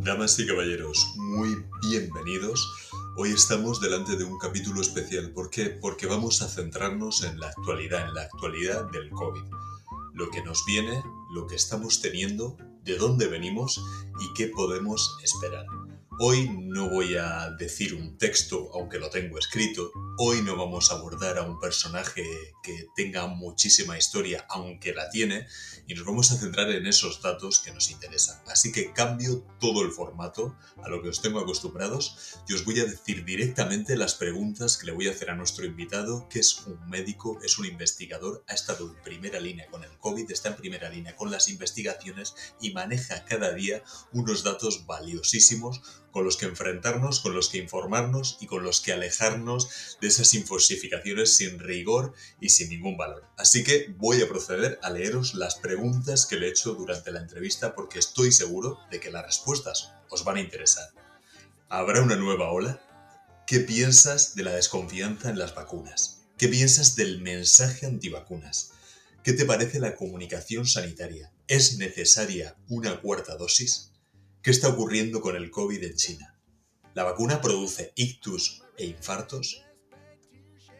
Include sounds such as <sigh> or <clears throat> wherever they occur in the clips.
Damas y caballeros, muy bienvenidos. Hoy estamos delante de un capítulo especial. ¿Por qué? Porque vamos a centrarnos en la actualidad, en la actualidad del COVID. Lo que nos viene, lo que estamos teniendo, de dónde venimos y qué podemos esperar. Hoy no voy a decir un texto, aunque lo tengo escrito. Hoy no vamos a abordar a un personaje que tenga muchísima historia, aunque la tiene, y nos vamos a centrar en esos datos que nos interesan. Así que cambio todo el formato a lo que os tengo acostumbrados y os voy a decir directamente las preguntas que le voy a hacer a nuestro invitado, que es un médico, es un investigador, ha estado en primera línea con el COVID, está en primera línea con las investigaciones y maneja cada día unos datos valiosísimos con los que enfrentarnos, con los que informarnos y con los que alejarnos de esas infosificaciones sin rigor y sin ningún valor. Así que voy a proceder a leeros las preguntas que le he hecho durante la entrevista porque estoy seguro de que las respuestas os van a interesar. ¿Habrá una nueva ola? ¿Qué piensas de la desconfianza en las vacunas? ¿Qué piensas del mensaje antivacunas? ¿Qué te parece la comunicación sanitaria? ¿Es necesaria una cuarta dosis? ¿Qué está ocurriendo con el COVID en China? ¿La vacuna produce ictus e infartos?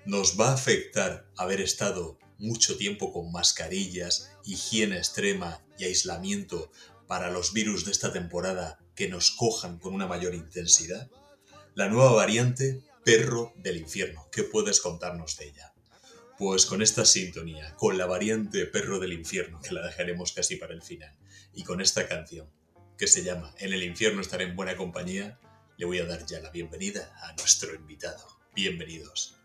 ¿Nos va a afectar haber estado mucho tiempo con mascarillas, higiene extrema y aislamiento para los virus de esta temporada que nos cojan con una mayor intensidad? La nueva variante perro del infierno. ¿Qué puedes contarnos de ella? Pues con esta sintonía, con la variante perro del infierno, que la dejaremos casi para el final, y con esta canción, que se llama En el infierno estaré en buena compañía, le voy a dar ya la bienvenida a nuestro invitado. Bienvenidos.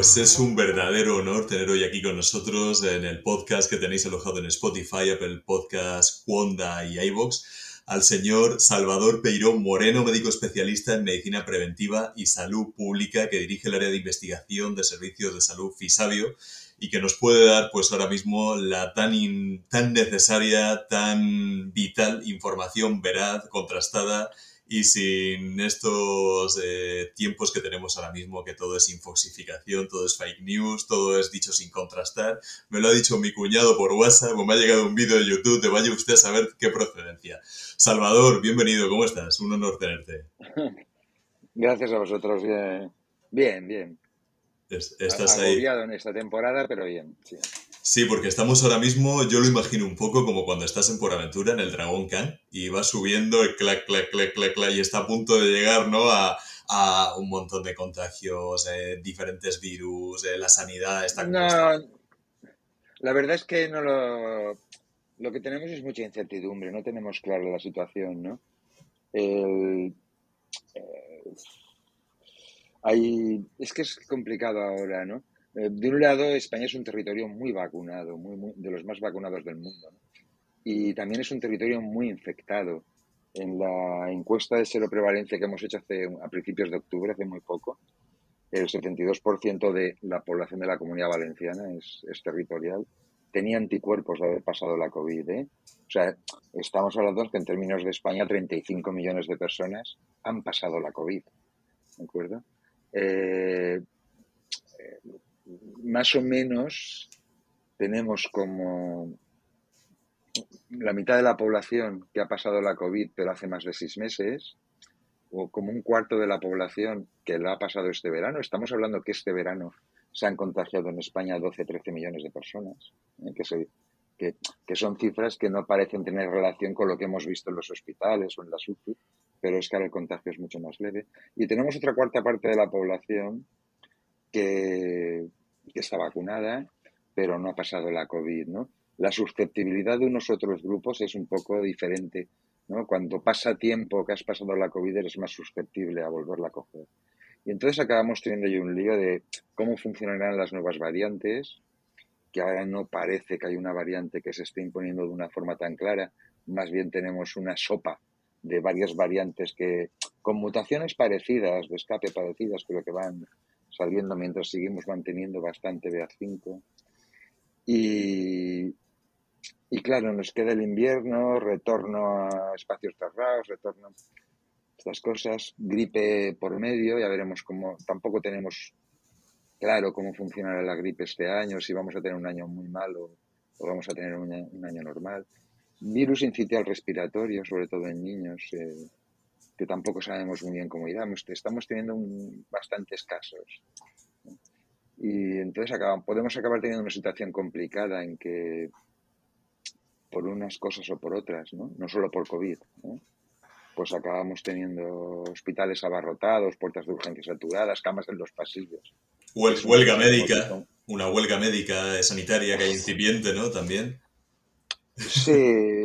Pues es un verdadero honor tener hoy aquí con nosotros en el podcast que tenéis alojado en Spotify, Apple Podcast, Wanda y iVoox al señor Salvador Peirón Moreno, médico especialista en medicina preventiva y salud pública que dirige el área de investigación de servicios de salud FISABIO y que nos puede dar pues ahora mismo la tan, tan necesaria, tan vital información veraz, contrastada y sin estos eh, tiempos que tenemos ahora mismo, que todo es infoxificación, todo es fake news, todo es dicho sin contrastar, me lo ha dicho mi cuñado por WhatsApp, me ha llegado un vídeo de YouTube, te vaya usted a saber qué procedencia. Salvador, bienvenido, ¿cómo estás? Un honor tenerte. <laughs> Gracias a vosotros, bien, bien. bien. Estás Agobiado en esta temporada, pero bien, sí. Sí, porque estamos ahora mismo, yo lo imagino un poco como cuando estás en Por Aventura, en el Dragon Khan, y va subiendo el clac, clac, clac, clac, clac, y está a punto de llegar, ¿no? A, a un montón de contagios, eh, diferentes virus, eh, la sanidad está... No, la verdad es que no lo... Lo que tenemos es mucha incertidumbre, no tenemos clara la situación, ¿no? El, eh, hay, es que es complicado ahora, ¿no? Eh, de un lado, España es un territorio muy vacunado, muy, de los más vacunados del mundo. Y también es un territorio muy infectado. En la encuesta de seroprevalencia que hemos hecho hace, a principios de octubre, hace muy poco, el 72% de la población de la comunidad valenciana es, territorial, tenía anticuerpos de haber pasado la COVID. ¿eh? O sea, estamos hablando que en términos de España, 35 millones de personas han pasado la COVID. ¿De acuerdo? Eh, más o menos tenemos como la mitad de la población que ha pasado la COVID pero hace más de seis meses, o como un cuarto de la población que lo ha pasado este verano. Estamos hablando que este verano se han contagiado en España 12, 13 millones de personas, ¿eh? que, que, son cifras que no parecen tener relación con lo que hemos visto en los hospitales o en la UCI, pero es que ahora el contagio es mucho más leve. Y tenemos otra cuarta parte de la población que, que está vacunada, pero no ha pasado la COVID, ¿no? La susceptibilidad de unos otros grupos es un poco diferente, ¿no? Cuando pasa tiempo que has pasado la COVID eres más susceptible a volverla a coger. Y entonces acabamos teniendo ahí un lío de cómo funcionarán las nuevas variantes, que ahora no parece que hay una variante que se esté imponiendo de una forma tan clara, más bien tenemos una sopa de varias variantes que con mutaciones parecidas, de escape parecidas, pero que van saliendo mientras seguimos manteniendo bastante BA5. Y, y claro, nos queda el invierno, retorno a espacios cerrados, retorno a estas cosas, gripe por medio, ya veremos cómo, tampoco tenemos claro cómo funcionará la gripe este año, si vamos a tener un año muy malo o vamos a tener un, año normal. Virus incitial respiratorio, sobre todo en niños, eh, que tampoco sabemos muy bien cómo irá. Estamos teniendo bastantes casos. Y entonces podemos acabar teniendo una situación complicada en que por unas cosas o por otras, ¿no? No solo por COVID, Pues acabamos teniendo hospitales abarrotados, puertas de urgencia saturadas, camas en los pasillos. huelga médica, una huelga médica sanitaria que hay incipiente, ¿no? También. Sí,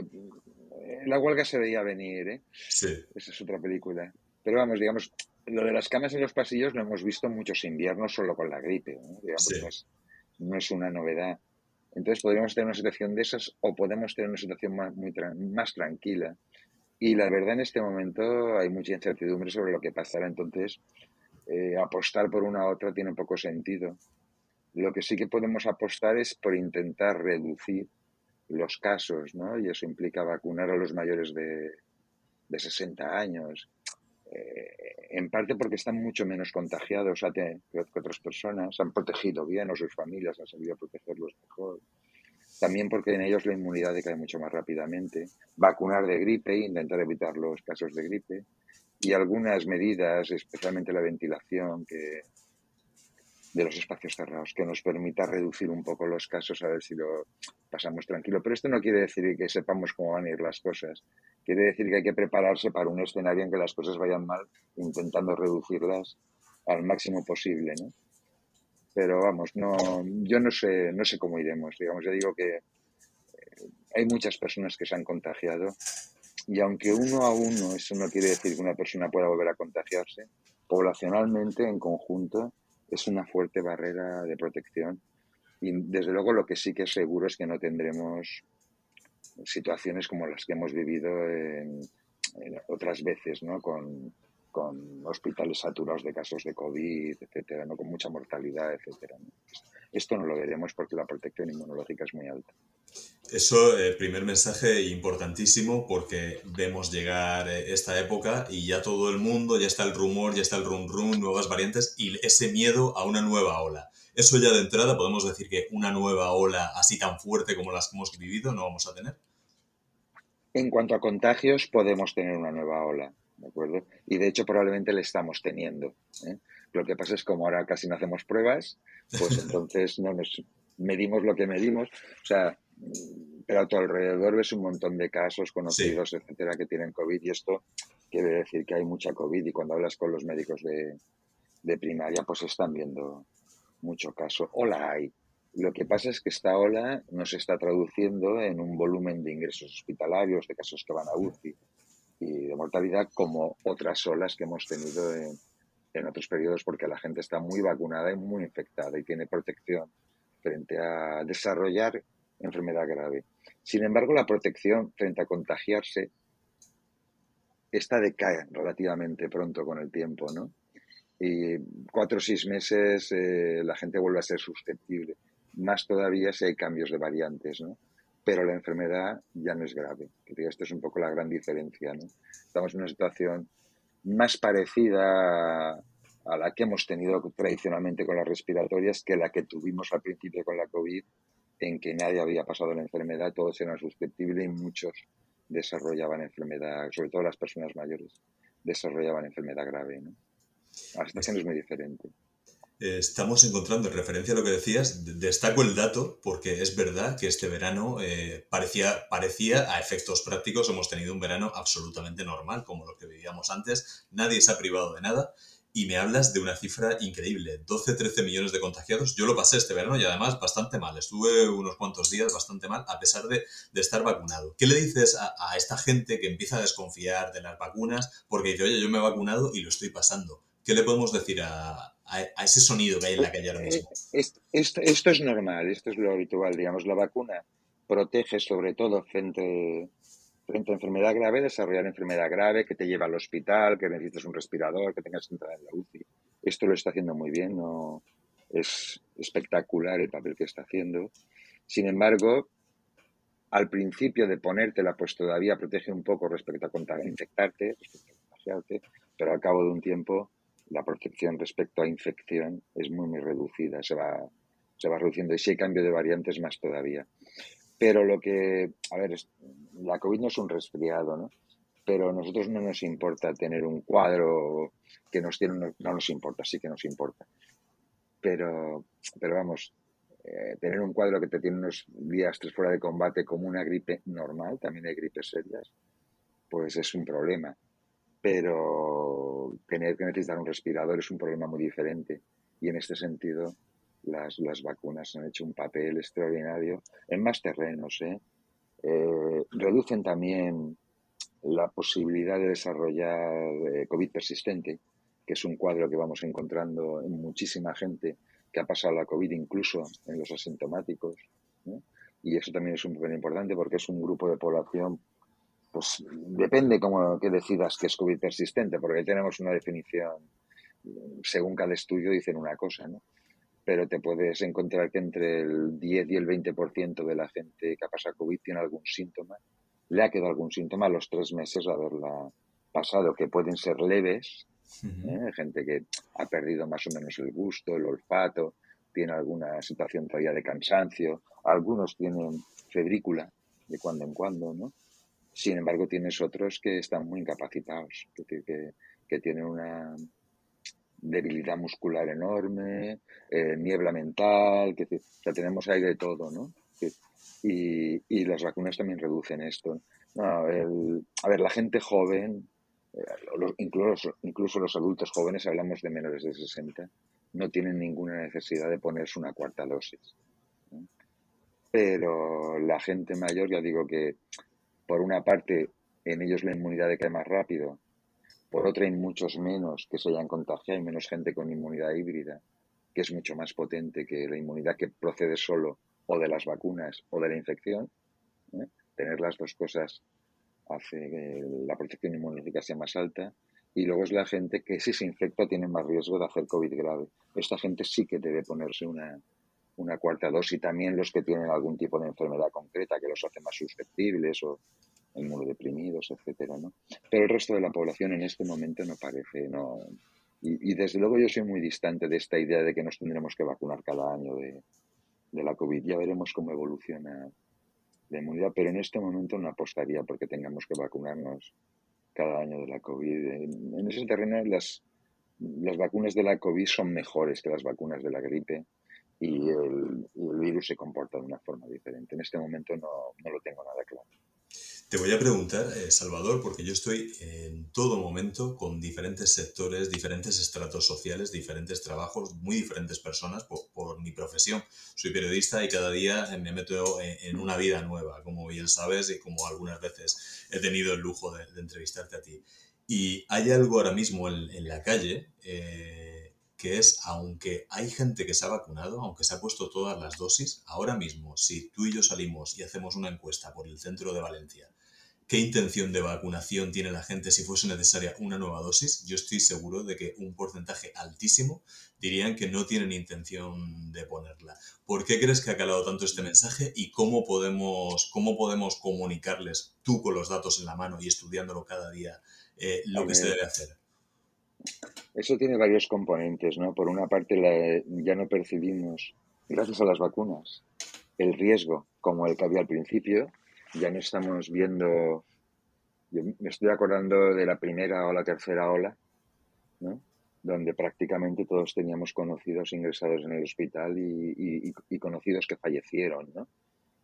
la huelga se veía venir, ¿eh? Sí. Esa es otra película. Pero vamos, digamos, lo de las camas en los pasillos lo hemos visto muchos inviernos solo con la gripe, ¿no? Digamos, no es una novedad. Entonces podríamos tener una situación de esas o podemos tener una situación más, muy más tranquila. Y la verdad en este momento hay mucha incertidumbre sobre lo que pasará. Entonces eh, apostar por una u otra tiene poco sentido. Lo que sí que podemos apostar es por intentar reducir los casos, ¿no? Y eso implica vacunar a los mayores de, de 60 años, eh, en parte porque están mucho menos contagiados que, otras personas, han protegido bien a sus familias, han sabido protegerlos mejor. También porque en ellos la inmunidad decae mucho más rápidamente. Vacunar de gripe, intentar evitar los casos de gripe. Y algunas medidas, especialmente la ventilación, que, de los espacios cerrados, que nos permita reducir un poco los casos, a ver si lo pasamos tranquilo. Pero esto no quiere decir que sepamos cómo van a ir las cosas. Quiere decir que hay que prepararse para un escenario en que las cosas vayan mal, intentando reducirlas al máximo posible, ¿no? Pero vamos, no, yo no sé, no sé cómo iremos. Digamos, yo digo que eh, hay muchas personas que se han contagiado y aunque uno a uno eso no quiere decir que una persona pueda volver a contagiarse, poblacionalmente en conjunto es una fuerte barrera de protección y desde luego lo que sí que es seguro es que no tendremos situaciones como las que hemos vivido en, otras veces, ¿no? Con, hospitales saturados de casos de COVID, etcétera, ¿no? Con mucha mortalidad, etcétera. Esto no lo veremos porque la protección inmunológica es muy alta. Eso, eh, primer mensaje importantísimo porque vemos llegar eh, esta época y ya todo el mundo, ya está el rumor, ya está el rum rum, nuevas variantes y ese miedo a una nueva ola. Eso ya de entrada podemos decir que una nueva ola así tan fuerte como las que hemos vivido no vamos a tener. En cuanto a contagios, podemos tener una nueva ola, ¿de acuerdo? Y de hecho probablemente le estamos teniendo. ¿eh? Lo que pasa es que como ahora casi no hacemos pruebas, pues <laughs> entonces no nos medimos lo que medimos. O sea, pero a tu alrededor ves un montón de casos conocidos, etcétera, que tienen COVID y esto quiere decir que hay mucha COVID y cuando hablas con los médicos de, de primaria, pues están viendo mucho caso. Ola hay. Lo que pasa es que esta ola no se está traduciendo en un volumen de ingresos hospitalarios, de casos que van a UCI y de mortalidad como otras olas que hemos tenido en, en otros periodos porque la gente está muy vacunada y muy infectada y tiene protección frente a desarrollar enfermedad grave. Sin embargo, la protección frente a contagiarse esta decae relativamente pronto con el tiempo, ¿no? Y cuatro o seis meses eh, la gente vuelve a ser susceptible. Más todavía si hay cambios de variantes, ¿no? Pero la enfermedad ya no es grave. Esto es un poco la gran diferencia, ¿no? Estamos en una situación más parecida a la que hemos tenido tradicionalmente con las respiratorias que la que tuvimos al principio con la COVID en que nadie había pasado la enfermedad, todos eran susceptibles y muchos desarrollaban enfermedad, sobre todo las personas mayores, desarrollaban enfermedad grave. ¿no? La situación es muy diferente. Estamos encontrando, en referencia a lo que decías, destaco el dato porque es verdad que este verano eh, parecía, parecía, a efectos prácticos, hemos tenido un verano absolutamente normal, como lo que vivíamos antes, nadie se ha privado de nada y me hablas de una cifra increíble, 12-13 millones de contagiados. Yo lo pasé este verano y además bastante mal. Estuve unos cuantos días bastante mal a pesar de, estar vacunado. ¿Qué le dices a, esta gente que empieza a desconfiar de las vacunas porque dice, oye, yo me he vacunado y lo estoy pasando? ¿Qué le podemos decir a, ese sonido que hay en la calle ahora mismo? Eh, esto, esto, es normal, esto es lo habitual, digamos. La vacuna protege sobre todo frente frente a enfermedad grave, desarrollar enfermedad grave que te lleva al hospital, que necesites un respirador, que tengas que entrar en la UCI. Esto lo está haciendo muy bien, no es espectacular el papel que está haciendo. Sin embargo, al principio de ponértela, pues todavía protege un poco respecto a infectarte, respecto a contagiarte, pero al cabo de un tiempo la protección respecto a infección es muy, muy reducida, se va, se va reduciendo y si hay cambio de variantes más todavía. Pero lo que, a ver, la COVID no es un resfriado, ¿no? Pero a nosotros no nos importa tener un cuadro que nos tiene, no nos importa, sí que nos importa. Pero, pero vamos, eh, tener un cuadro que te tiene unos días tres fuera de combate como una gripe normal, también hay gripes serias, pues es un problema. Pero tener que necesitar un respirador es un problema muy diferente. Y en este sentido, las, las vacunas han hecho un papel extraordinario en más terrenos. ¿eh? Eh, reducen también la posibilidad de desarrollar COVID persistente, que es un cuadro que vamos encontrando en muchísima gente que ha pasado la COVID incluso en los asintomáticos. Y eso también es un papel importante porque es un grupo de población, pues depende cómo que decidas que es COVID persistente, porque ahí tenemos una definición, según cada estudio dicen una cosa, ¿no? Pero te puedes encontrar que entre el 10 y el 20% de la gente que ha pasado COVID tiene algún síntoma, le ha quedado algún síntoma a los tres meses de haberla pasado, que pueden ser leves, ¿eh? Gente que ha perdido más o menos el gusto, el olfato, tiene alguna situación todavía de cansancio, algunos tienen febrícula de cuando en cuando, ¿no? Sin embargo, tienes otros que están muy incapacitados, que, que tienen una debilidad muscular enorme, eh, niebla mental, que, o sea, tenemos ahí de todo, ¿no? Y, y, las vacunas también reducen esto. a ver, la gente joven incluso, incluso los adultos jóvenes, hablamos de menores de 60, no tienen ninguna necesidad de ponerse una cuarta dosis. Pero la gente mayor, ya digo que por una parte en ellos la inmunidad decae más rápido, por otra hay muchos menos que se hayan contagiado, hay menos gente con inmunidad híbrida, que es mucho más potente que la inmunidad que procede solo o de las vacunas o de la infección. ¿eh? Tener las dos cosas hace que la protección inmunológica sea más alta. Y luego es la gente que si se infecta tiene más riesgo de hacer COVID grave. Esta gente sí que debe ponerse una, una cuarta dosis. También los que tienen algún tipo de enfermedad concreta que los hace más susceptibles o inmunodeprimidos, etcétera, ¿no? Pero el resto de la población en este momento no parece, no. Y, desde luego yo soy muy distante de esta idea de que nos tendremos que vacunar cada año de, la COVID. Ya veremos cómo evoluciona de inmunidad, pero en este momento no apostaría porque tengamos que vacunarnos cada año de la COVID. En, ese terreno las, las vacunas de la COVID son mejores que las vacunas de la gripe y el, el virus se comporta de una forma diferente. En este momento no, no lo tengo nada claro. Te voy a preguntar, eh, Salvador, porque yo estoy en todo momento con diferentes sectores, diferentes estratos sociales, diferentes trabajos, muy diferentes personas por, mi profesión. Soy periodista y cada día me meto en, una vida nueva, como bien sabes y como algunas veces he tenido el lujo de, entrevistarte a ti. Y hay algo ahora mismo en, la calle eh, que es, aunque hay gente que se ha vacunado, aunque se ha puesto todas las dosis, ahora mismo, si tú y yo salimos y hacemos una encuesta por el centro de Valencia, qué intención de vacunación tiene la gente si fuese necesaria una nueva dosis, yo estoy seguro de que un porcentaje altísimo dirían que no tienen intención de ponerla. ¿Por qué crees que ha calado tanto este mensaje y cómo podemos, cómo podemos comunicarles tú con los datos en la mano y estudiándolo cada día eh, lo que se debe hacer? Eso tiene varios componentes, ¿no? Por una parte, ya no percibimos, gracias a las vacunas, el riesgo como el que había al principio, ya no estamos viendo, yo me estoy acordando de la primera o la tercera ola, ¿no? donde prácticamente todos teníamos conocidos ingresados en el hospital y, conocidos que fallecieron, ¿no?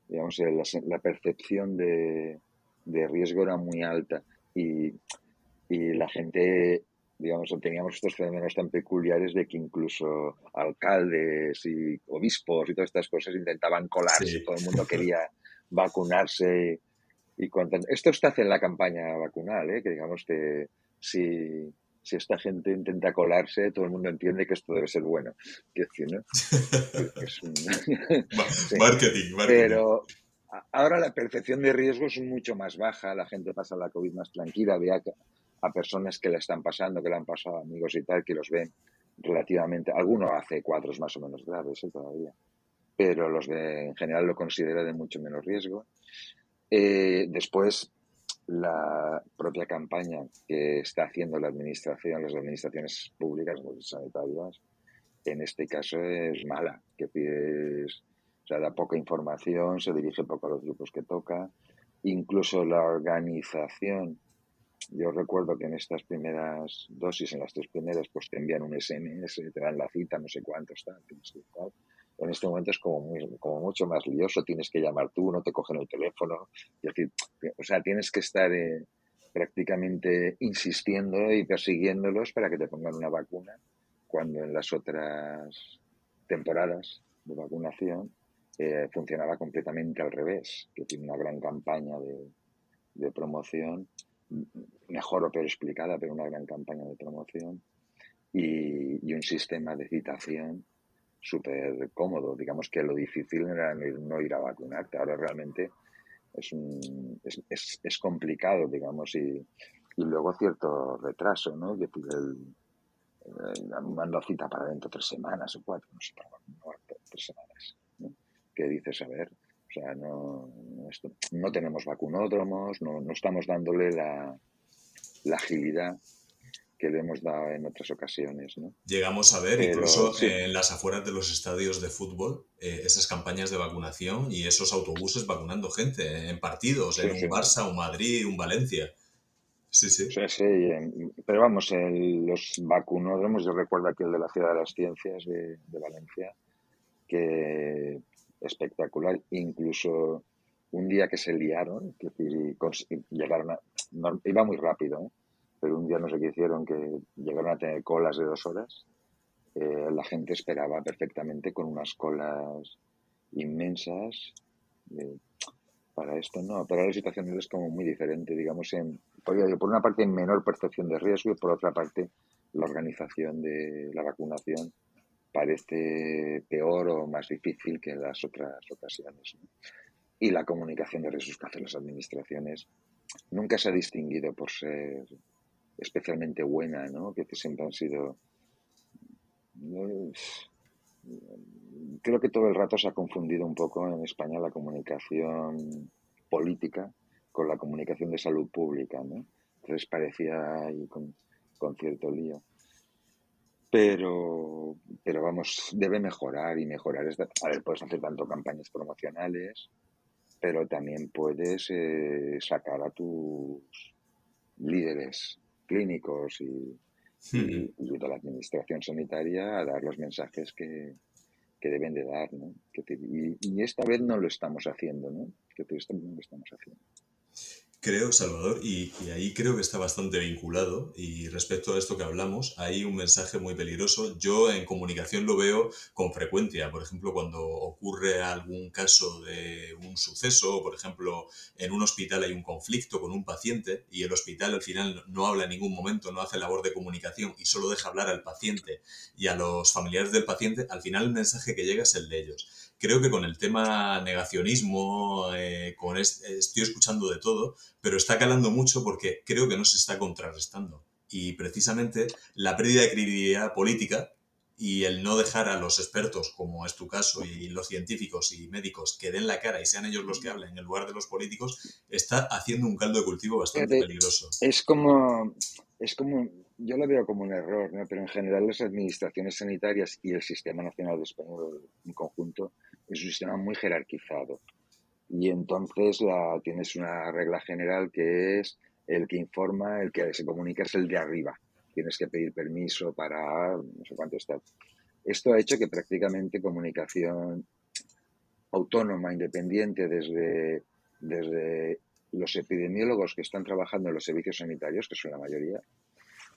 Digamos, la, percepción de, riesgo era muy alta y, la gente, digamos, teníamos estos fenómenos tan peculiares de que incluso alcaldes y obispos y todas estas cosas intentaban colarse, todo el mundo <laughs> quería vacunarse y cuanto... Esto está en la campaña vacunal, ¿eh? que digamos que si, si esta gente intenta colarse, todo el mundo entiende que esto debe ser bueno. Decir, ¿no? <laughs> <laughs> marketing, marketing. Pero ahora la percepción de riesgo es mucho más baja, la gente pasa la COVID más tranquila, ve a, personas que la están pasando, que la han pasado amigos y tal, que los ven relativamente, algunos hace cuatro más o menos graves ¿eh? todavía, pero los de, en general lo considera de mucho menos riesgo. Eh, después, la propia campaña que está haciendo la administración, las administraciones públicas, las sanitarias, en este caso es mala, que pides, o sea, da poca información, se dirige poco a los grupos que toca, incluso la organización. Yo recuerdo que en estas primeras dosis, en las tres primeras, pues te envían un SMS, te dan la cita, no sé cuántos, tal, tal. En este momento es como, muy, como mucho más lioso, tienes que llamar tú, no te cogen el teléfono. decir, o sea, tienes que estar eh, prácticamente insistiendo y persiguiéndolos para que te pongan una vacuna cuando en las otras temporadas de vacunación eh, funcionaba completamente al revés, que tiene una gran campaña de, promoción, mejor o peor explicada, pero una gran campaña de promoción y, un sistema de citación súper cómodo. Digamos que lo difícil era no ir, a vacunarte, ahora realmente es, es, es, complicado, digamos, y, luego cierto retraso, ¿no? Que el, eh, mando cita para dentro de tres semanas o cuatro, no sé, tres semanas. Que dices, a ver, o sea, no, no tenemos vacunódromos, no, no estamos dándole la, la agilidad que le hemos dado en otras ocasiones. ¿no? Llegamos a ver incluso en las afueras de los estadios de fútbol eh, esas campañas de vacunación y esos autobuses vacunando gente en partidos, en un Barça, un Madrid, un Valencia. Sí, sí. sí, pero vamos, los vacunódromos, yo recuerdo aquí el de la Ciudad de las Ciencias de, Valencia, que espectacular, incluso un día que se liaron, que llegaron a, iba muy rápido, ¿eh? pero un día no sé qué hicieron, que llegaron a tener colas de dos horas, eh, la gente esperaba perfectamente con unas colas inmensas. para esto no, pero la situación es como muy diferente, digamos, en, por una parte menor percepción de riesgo y por otra parte la organización de la vacunación parece peor o más difícil que en las otras ocasiones. Y la comunicación de riesgos que las administraciones nunca se ha distinguido por ser especialmente buena, ¿no? que siempre han sido... Creo que todo el rato se ha confundido un poco en España la comunicación política con la comunicación de salud pública, ¿no? Entonces parecía ahí con, cierto lío. Pero, pero vamos, debe mejorar y mejorar. A ver, puedes hacer tanto campañas promocionales, pero también puedes eh, sacar a tus líderes clínicos y, de la administración sanitaria a dar los mensajes que, deben de dar, ¿no? y, esta vez no lo estamos haciendo, ¿no? Que esta vez no lo estamos haciendo. Creo, Salvador, y, ahí creo que está bastante vinculado, y respecto a esto que hablamos, hay un mensaje muy peligroso. Yo en comunicación lo veo con frecuencia, por ejemplo, cuando ocurre algún caso de un suceso, por ejemplo, en un hospital hay un conflicto con un paciente y el hospital al final no habla en ningún momento, no hace labor de comunicación y solo deja hablar al paciente y a los familiares del paciente, al final el mensaje que llega es el de ellos creo que con el tema negacionismo, eh, con estoy escuchando de todo, pero está calando mucho porque creo que no se está contrarrestando. Y precisamente la pérdida de credibilidad política y el no dejar a los expertos, como es tu caso, y los científicos y médicos que den la cara y sean ellos los que hablen en lugar de los políticos, está haciendo un caldo de cultivo bastante peligroso. Es como, es como, yo lo veo como un error, ¿no? pero en general las administraciones sanitarias y el Sistema Nacional de Español en conjunto es un sistema muy jerarquizado. Y entonces la, tienes una regla general que es el que informa, el que se comunica es el de arriba. Tienes que pedir permiso para no sé cuánto está. Esto ha hecho que prácticamente comunicación autónoma, independiente, desde, desde los epidemiólogos que están trabajando en los servicios sanitarios, que son la mayoría,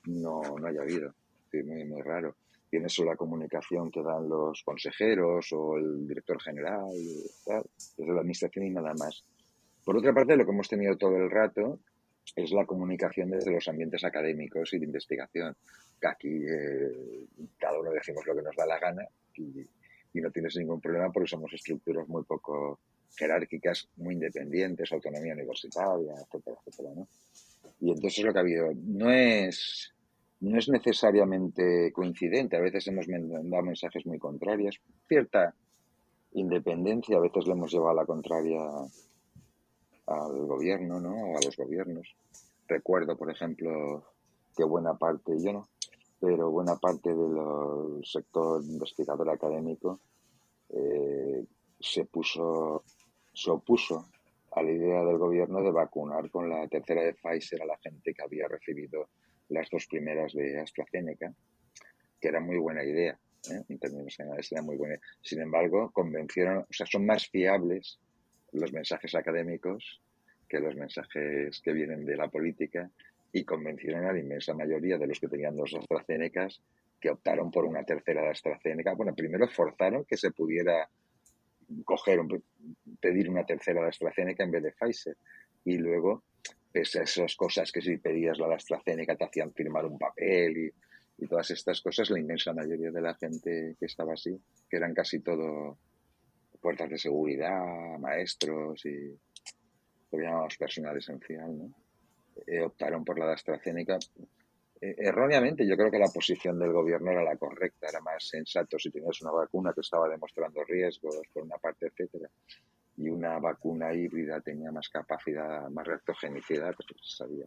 no, no haya habido. Es muy, muy raro solo la comunicación que dan los consejeros o el director general, desde la administración y nada más. Por otra parte, lo que hemos tenido todo el rato es la comunicación desde los ambientes académicos y de investigación, aquí eh, cada uno decimos lo que nos da la gana y, no tienes ningún problema porque somos estructuras muy poco jerárquicas muy independientes, autonomía universitaria, etcétera, etcétera. Y entonces lo que ha habido no es no es necesariamente coincidente. A veces hemos dado mensajes muy contrarios. Cierta independencia, a veces le hemos llevado a la contraria al gobierno, ¿no? O a los gobiernos. Recuerdo, por ejemplo, que buena parte, yo no, pero buena parte del sector investigador académico eh, se puso, se opuso a la idea del gobierno de vacunar con la tercera de Pfizer a la gente que había recibido las dos primeras de AstraZeneca, que era muy buena idea, ¿eh? en términos era muy buena. Sin embargo, convencieron, o sea, son más fiables los mensajes académicos que los mensajes que vienen de la política y convencieron a la inmensa mayoría de los que tenían dos AstraZeneca que optaron por una tercera de AstraZeneca. Bueno, primero forzaron que se pudiera coger, pedir una tercera de AstraZeneca en vez de Pfizer. Y luego, a esas cosas que si pedías la AstraZeneca te hacían firmar un papel y, todas estas cosas, la inmensa mayoría de la gente que estaba así, que eran casi todo puertas de seguridad, maestros y lo llamamos personal esencial, ¿no? Eh, optaron por la de AstraZeneca. Eh, erróneamente, yo creo que la posición del gobierno era la correcta, era más sensato si tenías una vacuna que estaba demostrando riesgos por una parte, etcétera, y una vacuna híbrida tenía más capacidad, más reactogenicidad, pues se sabía.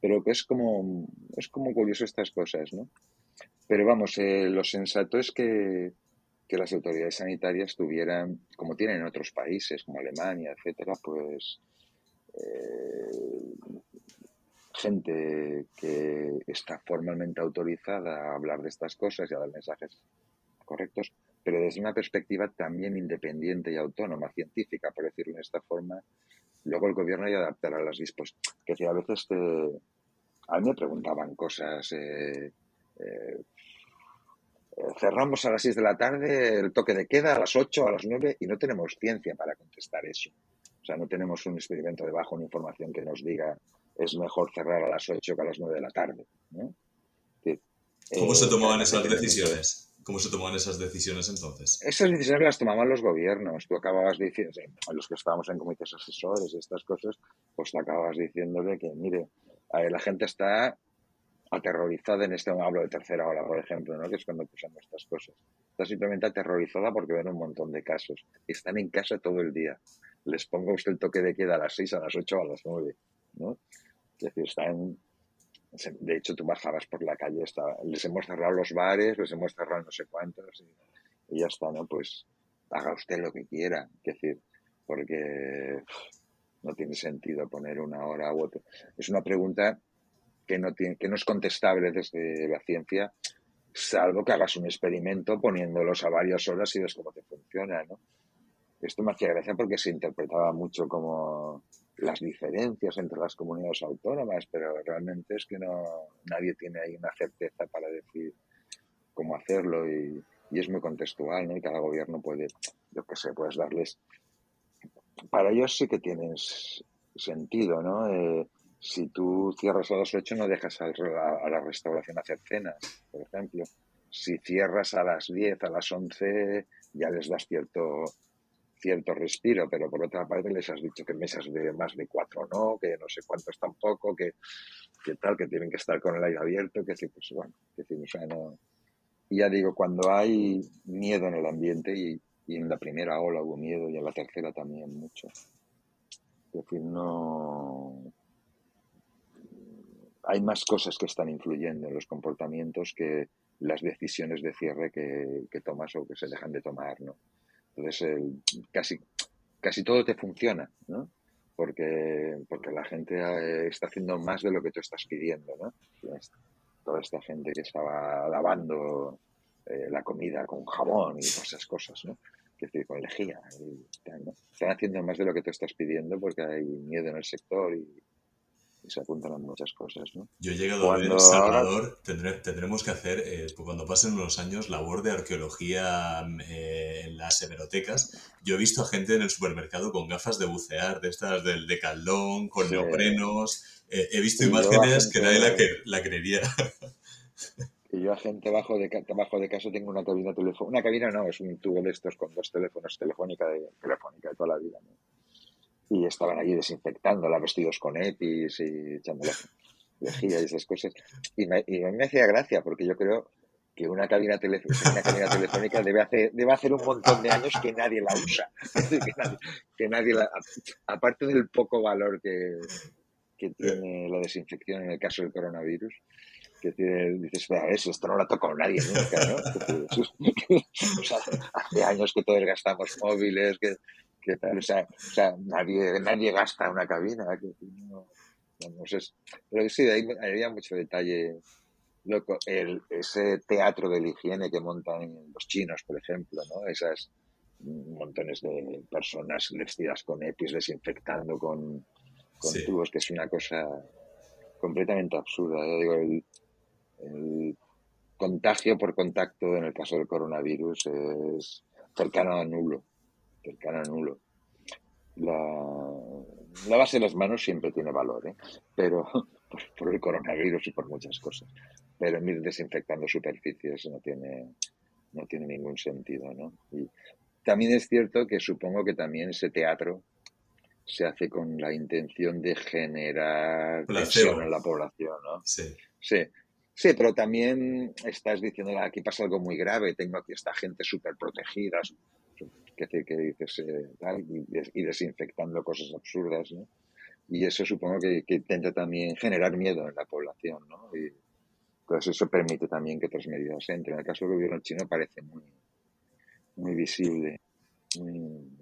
Pero que es como, es como curioso estas cosas, ¿no? Pero vamos, eh, lo sensato es que, que las autoridades sanitarias tuvieran, como tienen en otros países, como Alemania, etcétera, pues eh, gente que está formalmente autorizada a hablar de estas cosas y a dar mensajes correctos, pero desde una perspectiva también independiente y autónoma, científica, por decirlo de esta forma, luego el gobierno ya adaptará las disposiciones. Que a veces a mí me preguntaban cosas, eh, eh, cerramos a las 6 de la tarde, el toque de queda a las 8, a las 9, y no tenemos ciencia para contestar eso. O sea, no tenemos un experimento debajo, una información que nos diga es mejor cerrar a las 8 que a las 9 de la tarde. ¿Cómo se eh, tomaban esas decisiones? ¿Cómo se tomaban esas decisiones entonces? Esas decisiones las tomaban los gobiernos. Tú acababas diciendo, los que estábamos en comités asesores y estas cosas, pues te acabas diciéndole que, mire, la gente está aterrorizada en este hablo de tercera ola, por ejemplo, ¿no? que es cuando pusamos estas cosas. Está simplemente aterrorizada porque ven un montón de casos. Están en casa todo el día. Les pongo usted el toque de queda a las 6, a las 8, a las 9. ¿no? Es decir, están. De hecho, tú bajabas por la calle, les hemos cerrado los bares, les hemos cerrado no sé cuántos, y, ya está, ¿no? Pues haga usted lo que quiera. Es decir, porque no tiene sentido poner una hora u otra. Es una pregunta que no, tiene, que no es contestable desde la ciencia, salvo que hagas un experimento poniéndolos a varias horas y ves cómo te funciona, ¿no? Esto me hacía gracia porque se interpretaba mucho como las diferencias entre las comunidades autónomas, pero realmente es que no nadie tiene ahí una certeza para decir cómo hacerlo y, es muy contextual, ¿no? Y cada gobierno puede, yo qué sé, puedes darles... Para ellos sí que tienes sentido, ¿no? Eh, si tú cierras a las 8 no dejas a la, restauración hacer cenas, por ejemplo. Si cierras a las 10, a las 11, ya les das cierto cierto respiro, pero por otra parte les has dicho que mesas de más de cuatro no, que no sé cuántos tampoco, que, que tal, que tienen que estar con el aire abierto, que sí, pues bueno, que sí, o sea, no. Y ya digo, cuando hay miedo en el ambiente, y, en la primera ola hubo miedo, y en la tercera también mucho. Es decir, no. Hay más cosas que están influyendo en los comportamientos que las decisiones de cierre que, que tomas o que se dejan de tomar, ¿no? Entonces, casi, casi todo te funciona, ¿no? Porque, porque la gente eh, está haciendo más de lo que tú estás pidiendo, ¿no? Toda esta gente que estaba lavando eh, la comida con jabón y todas esas cosas, ¿no? Que decir, con lejía. Están haciendo más de lo que tú estás pidiendo porque hay miedo en el sector y, se apuntan a muchas cosas. ¿no? Yo he llegado a ver Salvador, tendremos que hacer, eh, pues cuando pasen los años, labor de arqueología eh, en las hemerotecas. Yo he visto a gente en el supermercado con gafas de bucear, de estas del de caldón, con neoprenos. Eh, he visto imágenes que nadie la, que, la creería. <laughs> que yo a gente bajo de, bajo de casa tengo una cabina telefónica. Una cabina no, es un tubo de estos con dos teléfonos telefónica de, telefónica de toda la vida. Estaban allí desinfectándola, vestidos con EPIs y echándole lejía y esas cosas. Y, me, y me hacía gracia, porque yo creo que una cabina, telefónica debe hacer, debe hacer un montón de años que nadie la usa. <laughs> que nadie, la, aparte del poco valor que, tiene la desinfección en el caso del coronavirus, que tiene, dices, a ver, esto no lo ha tocado nadie nunca, ¿no? <laughs> hace años que todos gastamos móviles, que, que tal, o sea, o sea, nadie, nadie gasta una cabina. Que, no, no, sé, pero sí, ahí había mucho detalle loco, el, ese teatro de la higiene que montan los chinos, por ejemplo, ¿no? Esas montones de personas vestidas con EPIs desinfectando con, tubos, que es una cosa completamente absurda. digo, el, contagio por contacto en el caso del coronavirus es cercano a nulo, cercano a nulo. La, base de las manos siempre tiene valor, ¿eh? pero <laughs> por, el coronavirus y por muchas cosas pero ir desinfectando superficies no tiene, no tiene ningún sentido, ¿no? Y también es cierto que supongo que también ese teatro se hace con la intención de generar tensión en la población, ¿no? Sí. Sí, sí pero también estás diciendo, aquí pasa algo muy grave, tengo aquí esta gente súper protegida, que, que dices, eh, tal, y, desinfectando cosas absurdas, ¿no? Y eso supongo que, que, intenta también generar miedo en la población, ¿no? Y, entonces eso permite también que otras medidas entren. En el caso del gobierno chino parece muy, muy visible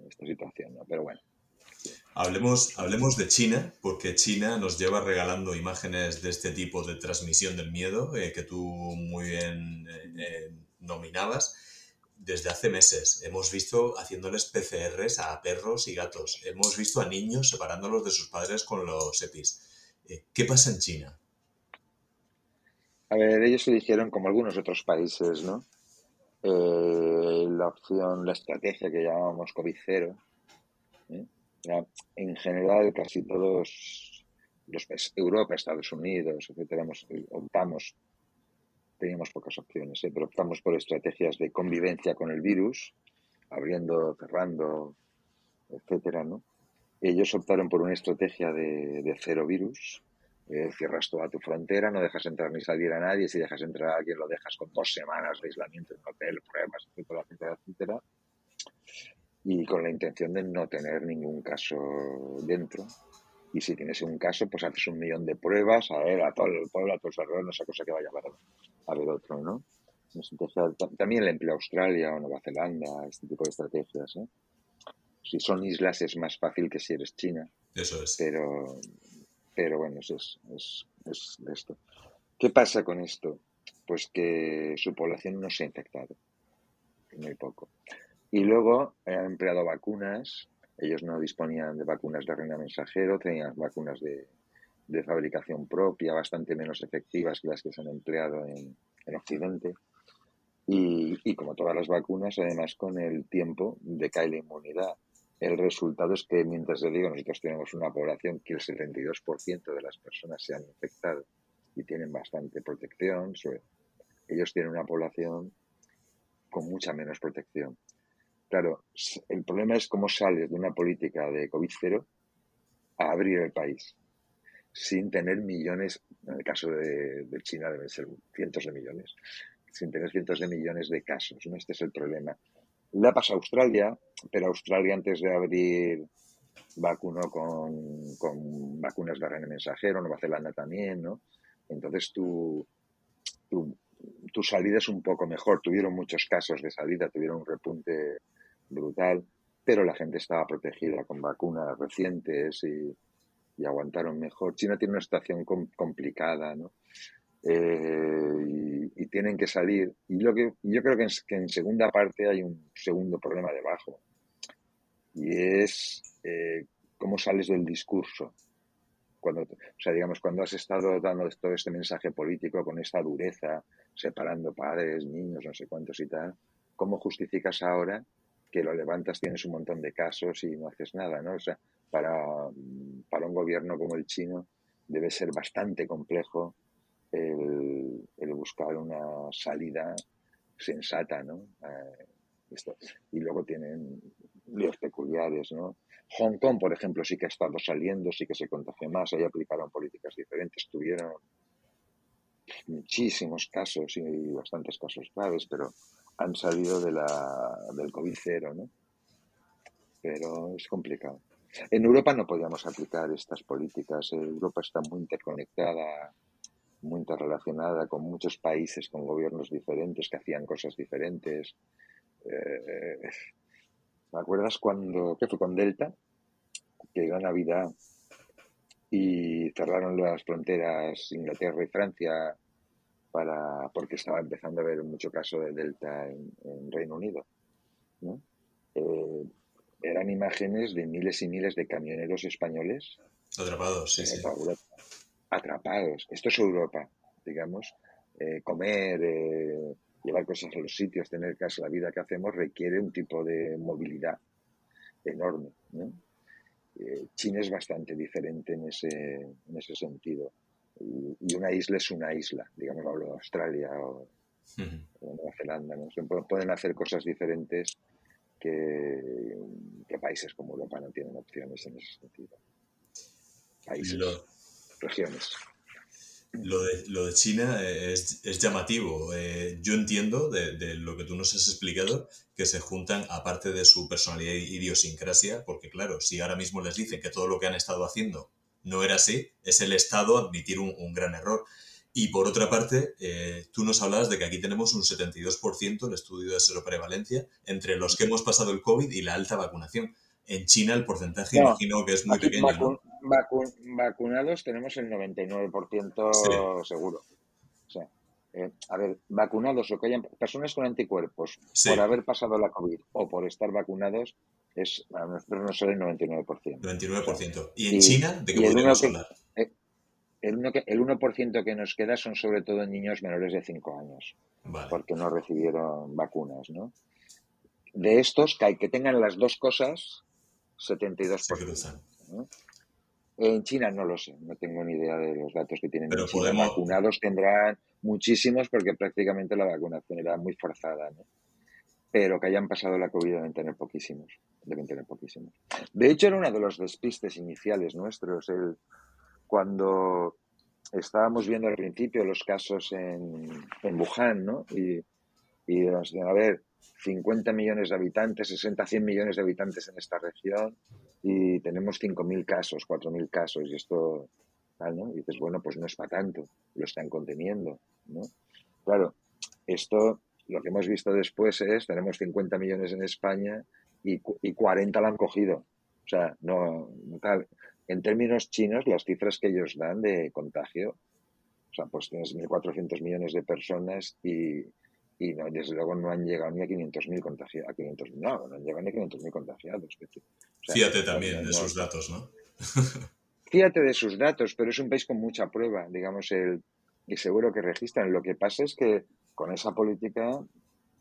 esta situación, ¿no? Pero bueno. Hablemos, hablemos de China, porque China nos lleva regalando imágenes de este tipo de transmisión del miedo, eh, que tú muy bien eh, eh, nominabas, desde hace meses. Hemos visto haciéndoles PCRs a perros y gatos. Hemos visto a niños separándolos de sus padres con los EPIs. ¿Qué pasa en China? A ver, ellos eligieron, como algunos otros países, ¿no? Eh, la opción, la estrategia que llamamos COVID-0. ¿eh? En general, casi todos los países, Europa, Estados Unidos, etcétera, optamos, teníamos pocas opciones, ¿eh? pero optamos por estrategias de convivencia con el virus, abriendo, cerrando, etcétera, ¿no? Ellos optaron por una estrategia de, cero virus, eh, cierras toda tu frontera, no dejas entrar ni salir a nadie, si dejas entrar a alguien lo dejas con dos semanas de aislamiento en hotel, pruebas, etcétera, etcétera, etcétera, y con la intención de no tener ningún caso dentro. Y si tienes un caso, pues haces un millón de pruebas, a ver, a todo el pueblo, a todos alrededor, no sea cosa que vaya a haber, a ver otro, ¿no? también el empleo Australia o Nueva Zelanda, este tipo de estrategias, ¿eh? Si son islas es más fácil que si eres China. Eso es. Pero, pero bueno, es, es, es esto. ¿Qué pasa con esto? Pues que su población no se ha infectado, muy poco. Y luego han empleado vacunas, ellos no disponían de vacunas de reina mensajero, tenían vacunas de, fabricación propia, bastante menos efectivas que las que se han empleado en, en Occidente. Y, como todas las vacunas, además con el tiempo decae la inmunidad. El resultado es que, mientras le digo, nosotros tenemos una población que el 72% de las personas se han infectado y tienen bastante protección. ellos tienen una población con mucha menos protección. Claro, el problema es cómo sales de una política de COVID-0 a abrir el país sin tener millones, en el caso de, China deben ser cientos de millones, sin tener cientos de millones de casos. Este es el problema. Le pasa a Australia, pero Australia antes de abrir vacunó con, vacunas de ARN mensajero, Nueva Zelanda también, ¿no? Entonces tu, tu, salida es un poco mejor. Tuvieron muchos casos de salida, tuvieron un repunte brutal, pero la gente estaba protegida con vacunas recientes y, aguantaron mejor. China tiene una situación complicada, ¿no? Eh, y, tienen que salir. Y lo que yo creo que, que, en segunda parte hay un segundo problema debajo. Y es eh, cómo sales del discurso. Cuando, o sea, digamos, cuando has estado dando todo este mensaje político con esta dureza, separando padres, niños, no sé cuántos y tal, ¿cómo justificas ahora que lo levantas, tienes un montón de casos y no haces nada, ¿no? O sea, para, para un gobierno como el chino debe ser bastante complejo el, buscar una salida sensata, ¿no? Eh, y luego tienen líos peculiares, ¿no? Hong Kong, por ejemplo, sí que ha estado saliendo, sí que se contagió más, ahí aplicaron políticas diferentes, tuvieron muchísimos casos y bastantes casos graves, pero han salido de del COVID cero, ¿no? Pero es complicado. En Europa no podíamos aplicar estas políticas. Europa está muy interconectada, muy interrelacionada con muchos países, con gobiernos diferentes que hacían cosas diferentes. Eh, ¿Me acuerdas cuando, qué fue con Delta? Que la Navidad y cerraron las fronteras Inglaterra y Francia para porque estaba empezando a haber mucho caso de Delta en, Reino Unido. Eh, eran imágenes de miles y miles de camioneros españoles atrapados, sí, sí. Atrapados. Esto es Europa, digamos. Eh, comer, eh, llevar cosas a los sitios, tener casa, la vida que hacemos requiere un tipo de movilidad enorme. Eh, China es bastante diferente en ese, en ese sentido. Y, una isla es una isla, digamos, hablo de Australia o, Nueva Zelanda. ¿no? pueden hacer cosas diferentes que, países como Europa no tienen opciones en ese sentido. Países, regiones. Lo de, lo de China es, es llamativo. Eh, yo entiendo de, de, lo que tú nos has explicado que se juntan, aparte de su personalidad e idiosincrasia, porque claro, si ahora mismo les dicen que todo lo que han estado haciendo no era así, es el Estado admitir un, un gran error. Y por otra parte, eh, tú nos hablabas de que aquí tenemos un 72% el estudio de seroprevalencia entre los que hemos pasado el COVID y la alta vacunación. En China el porcentaje imagino que es muy pequeño. vacunados tenemos el 99% seguro. Eh, a ver, vacunados o que hayan personas con anticuerpos por haber pasado la COVID o por estar vacunados, es a nosotros nos sale el 99%. 99%. ¿Y en China de qué podríamos hablar? El 1%, que, el 1 que nos queda son sobre todo niños menores de 5 años, porque no recibieron vacunas, ¿no? De estos, que, hay, que tengan las dos cosas, 72%. En China no lo sé, no tengo ni idea de los datos que tienen. Pero Vacunados tendrán muchísimos porque prácticamente la vacunación era muy forzada, ¿no? Pero que hayan pasado la COVID deben tener poquísimos, deben tener poquísimos. De hecho, era uno de los despistes iniciales nuestros, cuando estábamos viendo al principio los casos en, en Wuhan, ¿no? Y, y a ver, 50 millones de habitantes, 60, 100 millones de habitantes en esta región y tenemos 5.000 casos, 4.000 casos y esto, ¿no? Y dices, bueno, pues no es para tanto, lo están conteniendo, ¿no? Claro, esto, lo que hemos visto después es, tenemos 50 millones en España y, y 40 lo han cogido. O sea, no, tal en términos chinos, las cifras que ellos dan de contagio, o sea, pues tienes 1.400 millones de personas y, y no, desde luego no han llegado ni a 500.000 contagiados. A 500, no, no han llegado ni a 500.000 contagiados. Fíjate también de sus datos, ¿no? <laughs> <laughs> fíjate de sus datos, pero es un país con mucha prueba, digamos, el, y seguro que registran. Lo que pasa es que con esa política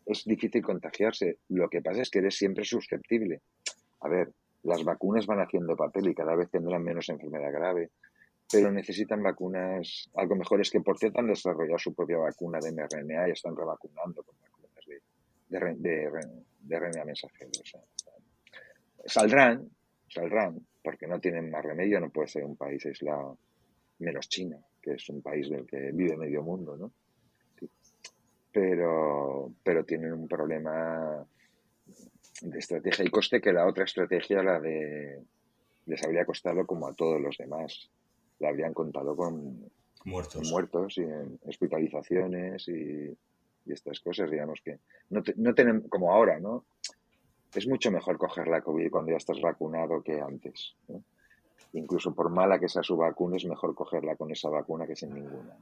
es difícil contagiarse. Lo que pasa es que eres siempre susceptible. A ver, las vacunas van haciendo papel y cada vez tendrán menos enfermedad grave, pero necesitan vacunas algo mejores que, por cierto, han desarrollado su propia vacuna de mRNA y están revacunando con vacunas de, de, RNA mensajero. saldrán, saldrán, porque no tienen más remedio, no puede ser un país aislado, menos China, que es un país del que vive medio mundo, ¿no? Pero, pero tienen un problema de estrategia y coste que la otra estrategia, la de les habría costado como a todos los demás. La habrían contado con muertos, muertos y en hospitalizaciones y, estas cosas, digamos que no, no tenemos, como ahora, ¿no? Es mucho mejor coger la COVID cuando ya estás vacunado que antes. Incluso por mala que sea su vacuna, es mejor cogerla con esa vacuna que sin ninguna.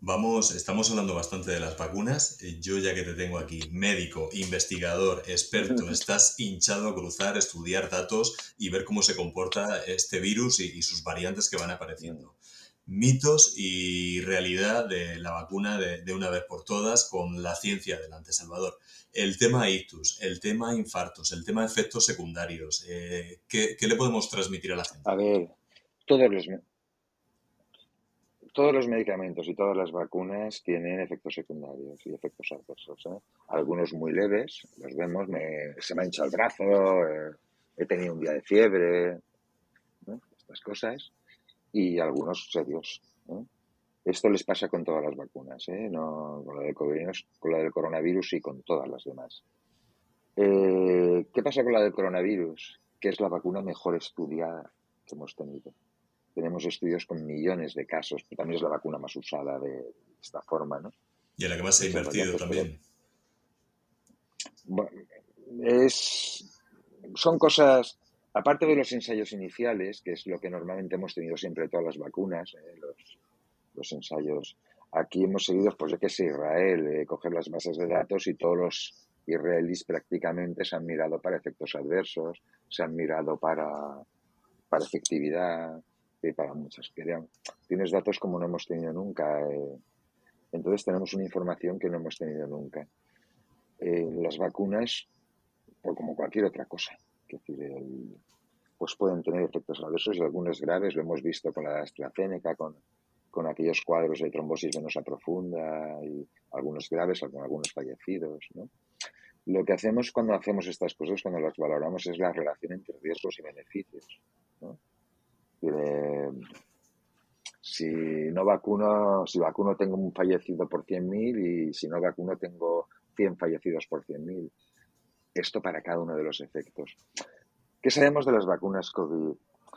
Vamos, estamos hablando bastante de las vacunas. Eh, yo ya que te tengo aquí, médico, investigador, experto, <laughs> estás hinchado a cruzar, estudiar datos y ver cómo se comporta este virus y, sus variantes que van apareciendo. Mitos y realidad de la vacuna de, una vez por todas con la ciencia delante, Salvador. El tema ictus, el tema infartos, el tema efectos secundarios. Eh, ¿qué, ¿Qué le podemos transmitir a la gente? A ver, todos los, todos los medicamentos y todas las vacunas tienen efectos secundarios y efectos adversos. ¿eh? Algunos muy leves, los vemos, me, se me ha hinchado el brazo, eh, he tenido un día de fiebre, estas cosas, y algunos serios. Esto les pasa con todas las vacunas, ¿eh? no con la, del con la del coronavirus y con todas las demás. ¿Qué pasa con la del coronavirus? Que es la vacuna mejor estudiada que hemos tenido. Tenemos estudios con millones de casos, pero también es la vacuna más usada de esta forma, ¿no? Y en la que más se ha invertido también. es, son cosas, aparte de los ensayos iniciales, que es lo que normalmente hemos tenido siempre todas las vacunas, ¿eh? los, los ensayos. Aquí hemos seguido, pues yo que sé, Israel, eh, coger las bases de datos y todos los israelíes prácticamente se han mirado para efectos adversos, se han mirado para, para efectividad y para muchas. Tienes datos como no hemos tenido nunca. Eh. entonces tenemos una información que no hemos tenido nunca. Eh, las vacunas, pues como cualquier otra cosa, que pues pueden tener efectos adversos y algunos graves, lo hemos visto con la AstraZeneca, con con aquellos cuadros de trombosis venosa profunda y algunos graves, algunos fallecidos. ¿no? Lo que hacemos cuando hacemos estas cosas, cuando las valoramos, es la relación entre riesgos y beneficios. ¿no? Si no vacuno, si vacuno tengo un fallecido por 100.000 y si no vacuno tengo 100 fallecidos por 100.000. Esto para cada uno de los efectos. ¿Qué sabemos de las vacunas COVID?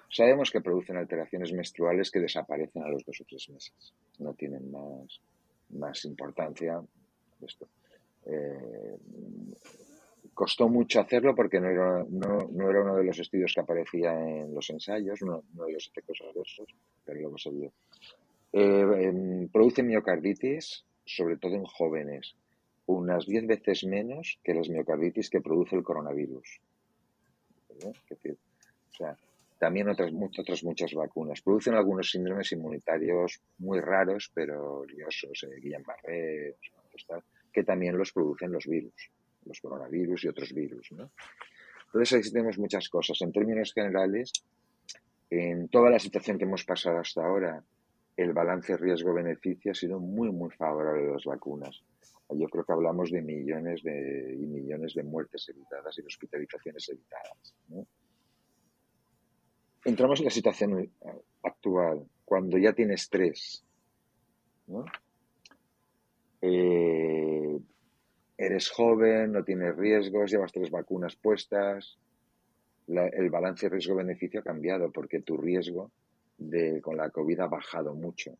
Sabemos que producen alteraciones menstruales que desaparecen a los dos o tres meses. No tienen más, más importancia esto. Eh, costó mucho hacerlo porque no era, no, era, uno de los estudios que aparecía en los ensayos, uno, de los efectos adversos, pero luego se vio. Eh, em, produce miocarditis, sobre todo en jóvenes, unas 10 veces menos que las miocarditis que produce el coronavirus. ¿Eh? o sea, también otras, otras muchas vacunas. Producen algunos síndromes inmunitarios muy raros, pero liosos, eh, Guillain-Barré, que también los producen los virus, los coronavirus y otros virus. ¿no? Entonces existen muchas cosas. En términos generales, en toda la situación que hemos pasado hasta ahora, el balance riesgo-beneficio ha sido muy, muy favorable a las vacunas. Yo creo que hablamos de millones de, y millones de muertes evitadas y de hospitalizaciones evitadas. ¿no? entramos en la situación actual, cuando ya tienes tres, eh, eres joven, no tienes riesgos, llevas tres vacunas puestas, el balance riesgo-beneficio ha cambiado porque tu riesgo de, con la COVID ha bajado mucho.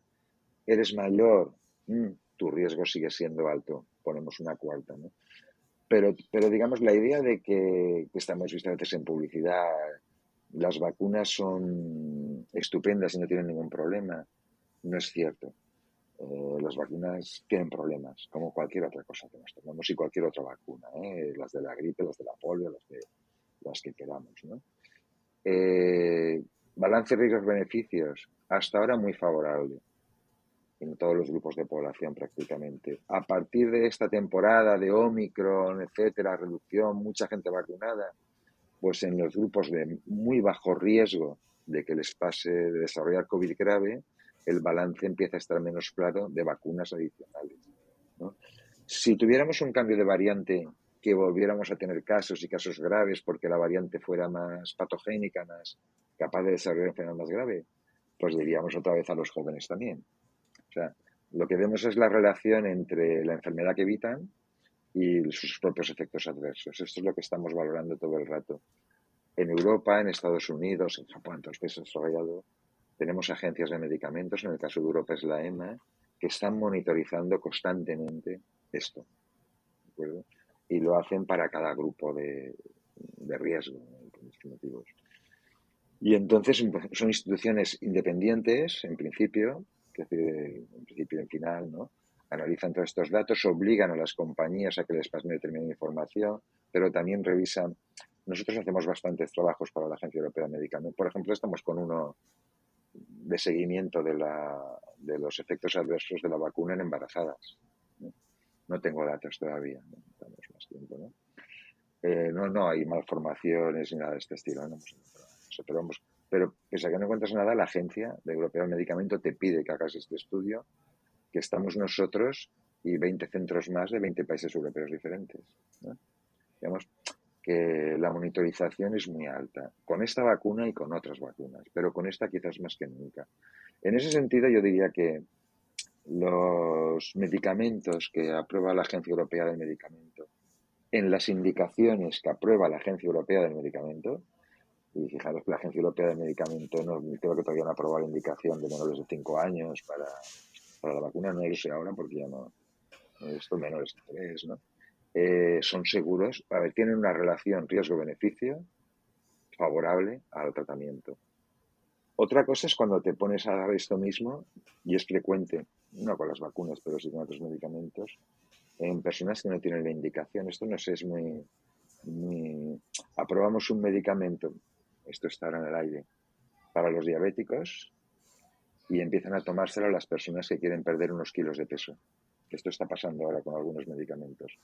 Eres mayor, mm, tu riesgo sigue siendo alto, ponemos una cuarta. Pero, pero digamos, la idea de que, que estamos visto a veces en publicidad, las vacunas son estupendas y no tienen ningún problema. No es cierto. Eh, las vacunas tienen problemas, como cualquier otra cosa que nos tomamos y cualquier otra vacuna, ¿eh? las de la gripe, las de la polio, las, de, las que queramos. ¿no? Eh, balance riesgos-beneficios, hasta ahora muy favorable en todos los grupos de población prácticamente. A partir de esta temporada de Omicron, etcétera, reducción, mucha gente vacunada, pues en los grupos de muy bajo riesgo de que les pase de desarrollar COVID grave, el balance empieza a estar menos claro de vacunas adicionales. Si tuviéramos un cambio de variante que volviéramos a tener casos y casos graves porque la variante fuera más patogénica, más capaz de desarrollar enfermedad más grave, pues diríamos otra vez a los jóvenes también. O sea, lo que vemos es la relación entre la enfermedad que evitan y sus propios efectos adversos. Esto es lo que estamos valorando todo el rato. En Europa, en Estados Unidos, en Japón, en todos los países desarrollados, tenemos agencias de medicamentos, en el caso de Europa es la EMA, que están monitorizando constantemente esto. Y lo hacen para cada grupo de, de riesgo, motivos. Y entonces son instituciones independientes, en principio, que en principio y en final, ¿no? analizan todos estos datos, obligan a las compañías a que les pasen determinada información, pero también revisan. Nosotros hacemos bastantes trabajos para la Agencia Europea de Medicamentos. Por ejemplo, estamos con uno de seguimiento de, la, de los efectos adversos de la vacuna en embarazadas. No, tengo datos todavía, no más tiempo. ¿no? Eh, no, no hay malformaciones ni nada de este estilo, no pero Pero pese a que no encuentras nada, la Agencia de Europea del Medicamento te pide que hagas este estudio, que estamos nosotros y 20 centros más de 20 países europeos diferentes. Digamos que la monitorización es muy alta, con esta vacuna y con otras vacunas, pero con esta quizás más que nunca. En ese sentido, yo diría que los medicamentos que aprueba la Agencia Europea del Medicamento, en las indicaciones que aprueba la Agencia Europea del Medicamento, y fijaros que la Agencia Europea del Medicamento no creo que todavía no ha aprobado la indicación de menores de 5 años para, para la vacuna, no lo sé ahora porque ya no, esto menores de 3, ¿no? Eh, son seguros, a ver, tienen una relación riesgo-beneficio favorable al tratamiento. Otra cosa es cuando te pones a dar esto mismo, y es frecuente, no con las vacunas, pero sí con otros medicamentos, en personas que no tienen la indicación. Esto no sé, es muy, muy... Aprobamos un medicamento, esto está ahora en el aire, para los diabéticos y empiezan a tomárselo las personas que quieren perder unos kilos de peso. Esto está pasando ahora con algunos medicamentos.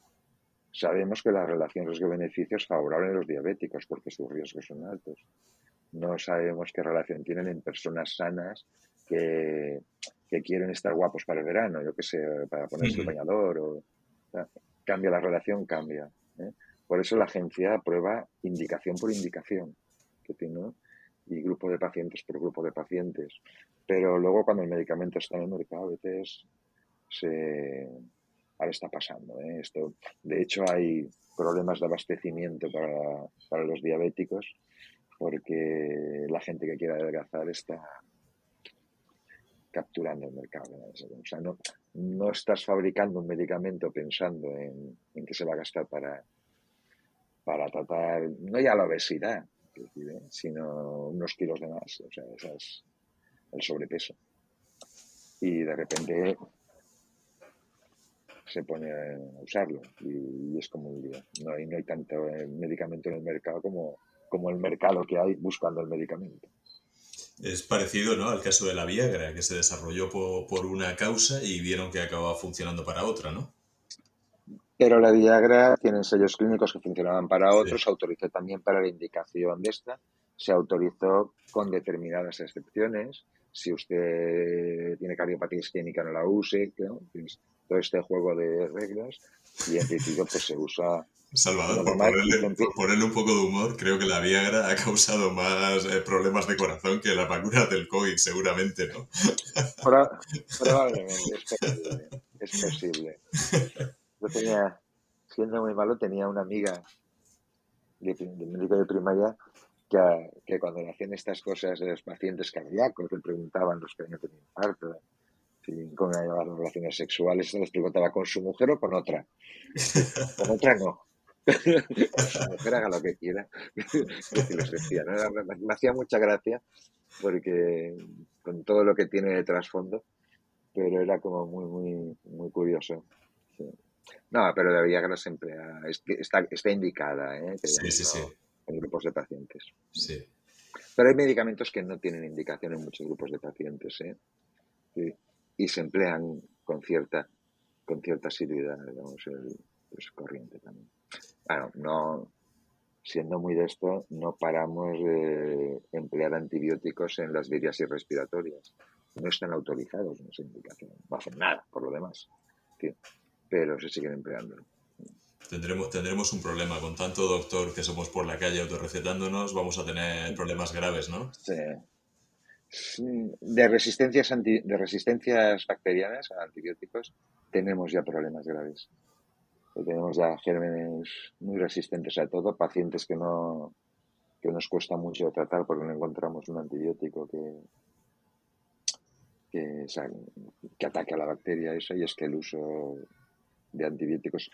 Sabemos que la relación riesgo-beneficio es favorable en los diabéticos porque sus riesgos son altos. No sabemos qué relación tienen en personas sanas que, quieren estar guapos para el verano, yo qué sé, para ponerse el bañador. O, cambia la relación, cambia. ¿eh? Por eso la agencia aprueba indicación por indicación que tiene, y grupo de pacientes por grupo de pacientes. Pero luego cuando el medicamento está en el mercado, a veces se, ahora está pasando. ¿eh? Esto, de hecho, hay problemas de abastecimiento para, para, los diabéticos porque la gente que quiere adelgazar está capturando el mercado. O sea, no, no estás fabricando un medicamento pensando en, en que se va a gastar para, para tratar, no ya la obesidad, ¿eh? sino unos kilos de más. O sea, es el sobrepeso. Y de repente se pone a usarlo y, es como un día. No hay, no hay tanto eh, medicamento en el mercado como, como el mercado que hay buscando el medicamento. Es parecido ¿no? al caso de la Viagra, que se desarrolló por, una causa y vieron que acababa funcionando para otra, ¿no? Pero la Viagra tiene sellos clínicos que funcionaban para otros, se autorizó también para la indicación de esta, se autorizó con determinadas excepciones. Si usted tiene cardiopatía isquémica, no la use, ¿no? Todo este juego de reglas y en principio pues se usa Salvador, por ponerle, un poco de humor, creo que la Viagra ha causado más eh, problemas de corazón que la vacuna del COVID, seguramente, ¿no? probablemente, es posible, Yo tenía, siendo muy malo, tenía una amiga de, médico de primaria que, que, cuando le hacían estas cosas de los pacientes cardíacos, le preguntaban los que habían tenido infarto, cómo llevar relaciones sexuales, se les preguntaba con su mujer o con otra. <laughs> Con otra no. con su mujer haga lo que quiera. <laughs> les decía, Me hacía mucha gracia porque con todo lo que tiene de trasfondo, pero era como muy, muy, muy curioso. No, pero la Viagra se emplea, está, está indicada ¿eh? sí, sí, sí. en grupos de pacientes. Sí. Pero hay medicamentos que no tienen indicación en muchos grupos de pacientes. ¿eh? Sí y se emplean con cierta, con cierta asiduidad, digamos, el, pues, corriente también. Bueno, no, siendo muy de esto, no paramos de emplear antibióticos en las vías respiratorias. No están autorizados en esa indicación, no hacen nada por lo demás, pero se siguen empleando. Tendremos, tendremos un problema con tanto doctor que somos por la calle autorrecetándonos, vamos a tener problemas graves, ¿no? Sí, de resistencias, de resistencias bacterianas a antibióticos tenemos ya problemas graves. Tenemos ya gérmenes muy resistentes a todo, pacientes que no que nos cuesta mucho tratar porque no encontramos un antibiótico que, que, que ataque a la bacteria. Eso y es que el uso de antibióticos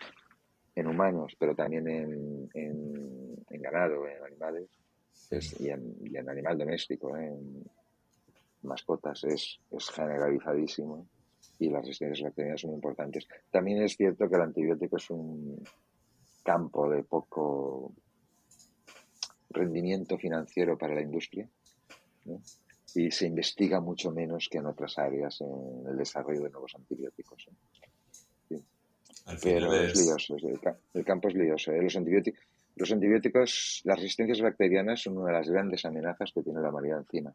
en humanos, pero también en, en, ganado, en animales, y, en, y, en, animal doméstico, en, mascotas es, es generalizadísimo y las resistencias bacterianas son importantes. También es cierto que el antibiótico es un campo de poco rendimiento financiero para la industria y se investiga mucho menos que en otras áreas en el desarrollo de nuevos antibióticos. ¿eh? Pero es, lioso, el, campo es lioso. ¿eh? Los antibióticos, Los antibióticos, las resistencias bacterianas son una de las grandes amenazas que tiene la humanidad encima.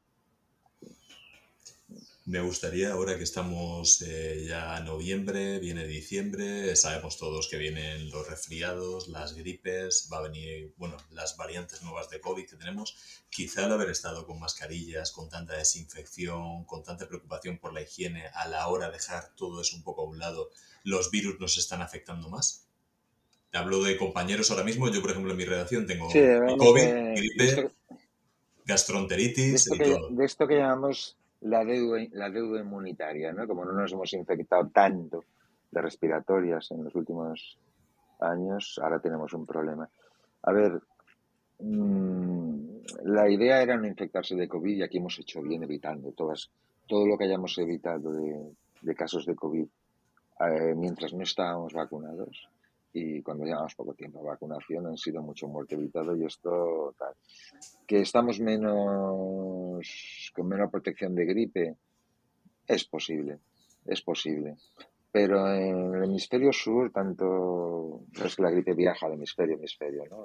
Me gustaría, ahora que estamos eh, ya en noviembre, viene diciembre, sabemos todos que vienen los resfriados, las gripes, va a venir, bueno, las variantes nuevas de COVID que tenemos. Quizá el haber estado con mascarillas, con tanta desinfección, con tanta preocupación por la higiene, a la hora de dejar todo eso un poco a un lado, los virus nos están afectando más. Hablo de compañeros ahora mismo, yo por ejemplo en mi redacción tengo COVID, gripe, gastroenteritis y todo. De esto que llamamos la deuda, la deuda inmunitaria, ¿no? Como no nos hemos infectado tanto de respiratorias en los últimos años, ahora tenemos un problema. A ver, mm, la idea era no infectarse de COVID y aquí hemos hecho bien evitando todas, todo lo que hayamos evitado de, casos de COVID eh, mientras no estábamos vacunados y cuando llevamos poco tiempo a vacunación han sido mucho muerte evitado y esto tal. Que estamos menos con menos protección de gripe es posible, es posible. Pero en el hemisferio sur, tanto es que la gripe viaja de hemisferio a hemisferio, ¿no?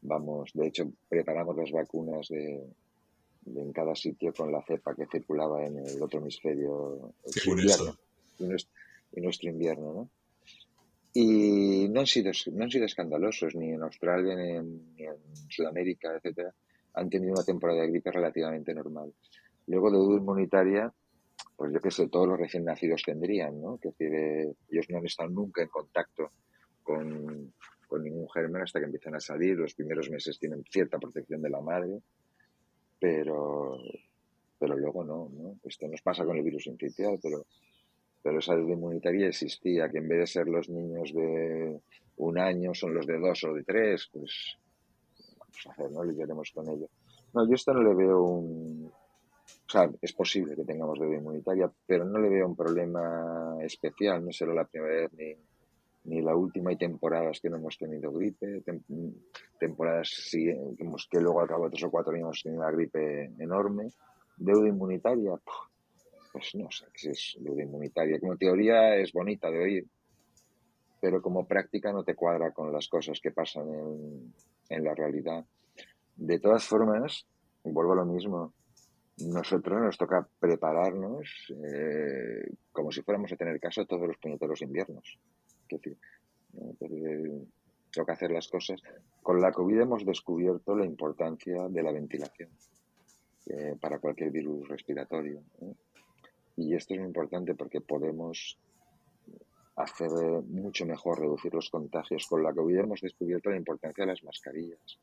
Vamos, de hecho, preparamos las vacunas de, en cada sitio con la cepa que circulaba en el otro hemisferio. y nuestro invierno, ¿no? Y no han sido, no han sido escandalosos, ni en Australia, ni en, Sudamérica, etcétera. Han tenido una temporada de gripe relativamente normal. Luego de duda inmunitaria, pues yo sé, todos los recién nacidos tendrían, ¿no? Que decir, eh, ellos no han estado nunca en contacto con, con ningún germen hasta que empiezan a salir. Los primeros meses tienen cierta protección de la madre, pero, pero luego no, ¿no? Esto nos pasa con el virus infeccioso, pero pero esa deuda inmunitaria existía, que en vez de ser los niños de un año son los de dos o de tres, pues vamos a hacer, ¿no? Lidiaremos con ello. No, yo esto no le veo un... O sea, es posible que tengamos deuda inmunitaria, pero no le veo un problema especial, no será la primera vez ni, ni la última, hay temporadas que no hemos tenido gripe, temporadas sí, que, luego al cabo de tres o cuatro años hemos tenido una gripe enorme. Deuda inmunitaria, pues no sé qué es lo de inmunitaria. Como teoría es bonita de oír, pero como práctica no te cuadra con las cosas que pasan en, la realidad. De todas formas, vuelvo a lo mismo, nosotros nos toca prepararnos eh, como si fuéramos a tener caso todos los puñeteros inviernos. Es decir, que hacer las cosas. Con la COVID hemos descubierto la importancia de la ventilación eh, para cualquier virus respiratorio. Y esto es muy importante porque podemos hacer mucho mejor reducir los contagios. Con la COVID hemos descubierto la importancia de las mascarillas.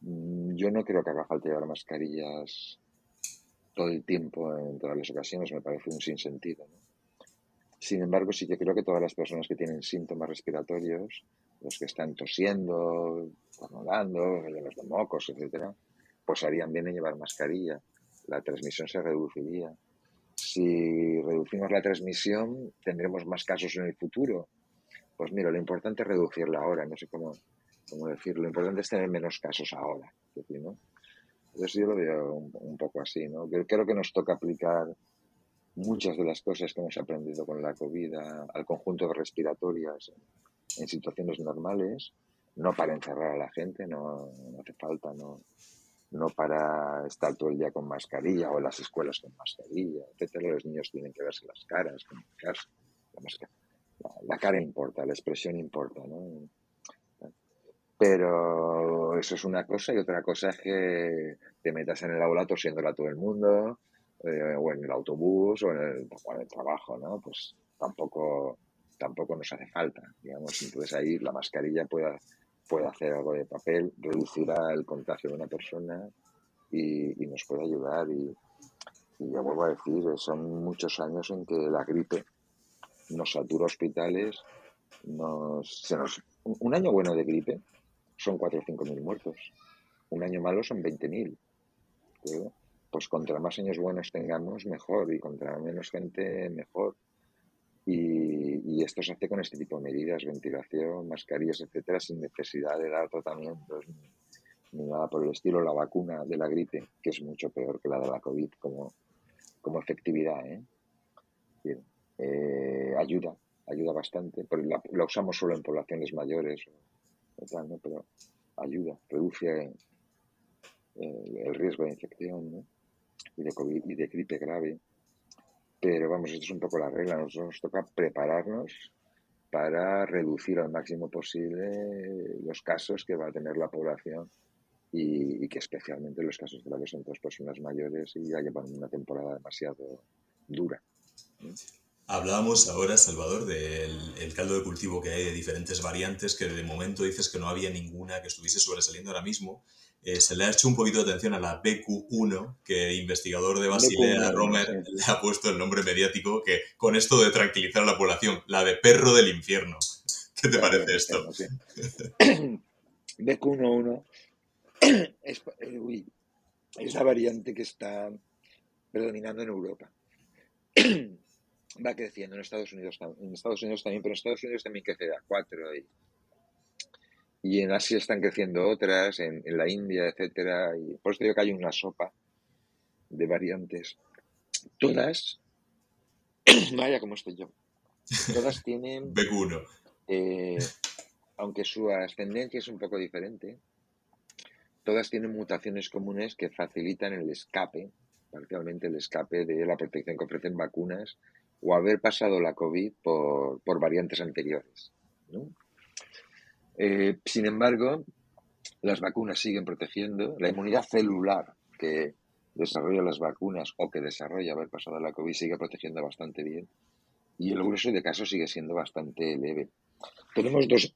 Mm, yo no creo que haga falta llevar mascarillas todo el tiempo en todas las ocasiones, me parece un sinsentido. Sin embargo, sí que creo que todas las personas que tienen síntomas respiratorios, los que están tosiendo, tornudando, los de mocos, etcétera, pues harían bien en llevar mascarilla. La transmisión se reduciría si reducimos la transmisión, tendremos más casos en el futuro. Pues mira, lo importante es reducirla ahora, no sé cómo, cómo decirlo. Lo importante es tener menos casos ahora. Entonces yo lo veo un, poco así, ¿no? creo que nos toca aplicar muchas de las cosas que hemos aprendido con la COVID al conjunto de respiratorias en situaciones normales, no para encerrar a la gente, no, no hace falta, no, no para estar todo el día con mascarilla o las escuelas con mascarilla, etcétera. Los niños tienen que verse las caras, comunicarse. La, la, cara importa, la expresión importa, ¿no? Pero eso es una cosa y otra cosa es que te metas en el aula tosiéndola a todo el mundo, eh, o en el autobús, o en el, en el trabajo, ¿no? Pues tampoco, tampoco nos hace falta, digamos. Entonces ahí la mascarilla puede puede hacer algo de papel, reducirá el contagio de una persona y, nos puede ayudar. Y, ya vuelvo a decir, son muchos años en que la gripe nos satura hospitales, nos, un año bueno de gripe son 4 o 5 mil muertos, un año malo son 20 mil. Pues contra más años buenos tengamos, mejor, y contra menos gente, mejor. Y, esto se hace con este tipo de medidas, ventilación, mascarillas, etcétera, sin necesidad de dar tratamientos ni, nada por el estilo. La vacuna de la gripe, que es mucho peor que la de la COVID como, como efectividad, ¿eh? Eh, ayuda, ayuda bastante, pero la, usamos solo en poblaciones mayores pero ayuda, reduce el riesgo de infección y, de COVID, y de gripe grave. Pero vamos, esto es un poco la regla, nosotros nos toca prepararnos para reducir al máximo posible los casos que va a tener la población y, que especialmente los casos graves son todas personas mayores y ya llevan una temporada demasiado dura. Hablábamos ahora, Salvador, del caldo de cultivo que hay de diferentes variantes, que de momento dices que no había ninguna que estuviese sobresaliendo ahora mismo. Eh, se le ha hecho un poquito de atención a la BQ1, que el investigador de Basilea, Romer, le ha puesto el nombre mediático, que con esto de tranquilizar a la población, la de perro del infierno. <laughs> ¿Qué te parece esto? <laughs> BQ11 <clears throat> es, eh, es la variante que está predominando en Europa. <clears throat> Va creciendo en Estados Unidos, en Estados Unidos también, pero en Estados Unidos también crece a 4 y, y en Asia están creciendo otras, en, la India, etcétera, y por eso digo que hay una sopa de variantes. Todas, <clears throat> vaya como estoy yo, todas tienen... <laughs> BQ1. Eh, aunque su ascendencia es un poco diferente, todas tienen mutaciones comunes que facilitan el escape, parcialmente el escape de la protección que ofrecen vacunas o haber pasado la COVID por, variantes anteriores. Eh, sin embargo, las vacunas siguen protegiendo. La inmunidad celular que desarrolla las vacunas o que desarrolla haber pasado la COVID sigue protegiendo bastante bien. Y el grueso de casos sigue siendo bastante leve. Tenemos dos,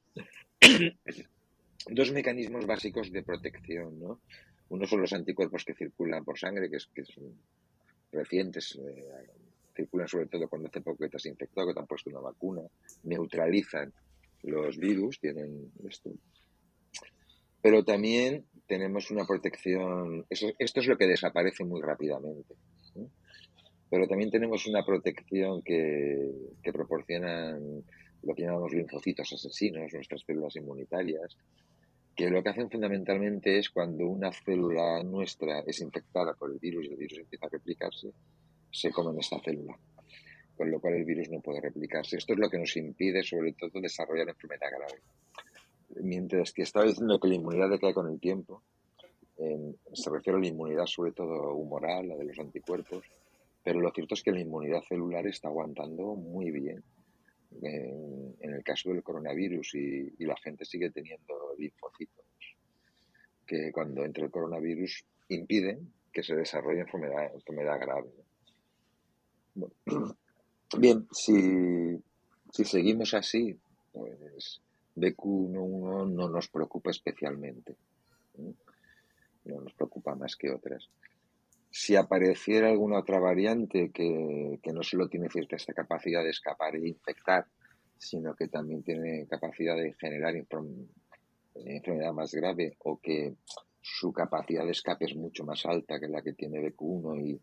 dos mecanismos básicos de protección, ¿no? Uno son los anticuerpos que circulan por sangre, que, son recientes, eh, circulan sobre todo cuando hace poco que te has infectado, que te han puesto una vacuna, neutralizan los virus, tienen esto. Pero también tenemos una protección, esto es lo que desaparece muy rápidamente. Pero también tenemos una protección que, que proporcionan lo que llamamos linfocitos asesinos, nuestras células inmunitarias, que lo que hacen fundamentalmente es cuando una célula nuestra es infectada por el virus y el virus empieza a replicarse, se comen esta célula, con lo cual el virus no puede replicarse. Esto es lo que nos impide, sobre todo, desarrollar enfermedad grave. Mientras que estaba diciendo que la inmunidad decae con el tiempo, se refiere a la inmunidad sobre todo humoral, la de los anticuerpos, pero lo cierto es que la inmunidad celular está aguantando muy bien en, el caso del coronavirus y, la gente sigue teniendo linfocitos que cuando entra el coronavirus impiden que se desarrolle enfermedad, enfermedad grave. <clears throat> Bien, si, si seguimos así, pues BQ11 no nos preocupa especialmente. No nos preocupa más que otras si apareciera alguna otra variante que, no solo tiene cierta capacidad de escapar e infectar, sino que también tiene capacidad de generar enfermedad más grave o que su capacidad de escape es mucho más alta que la que tiene BQ1 y,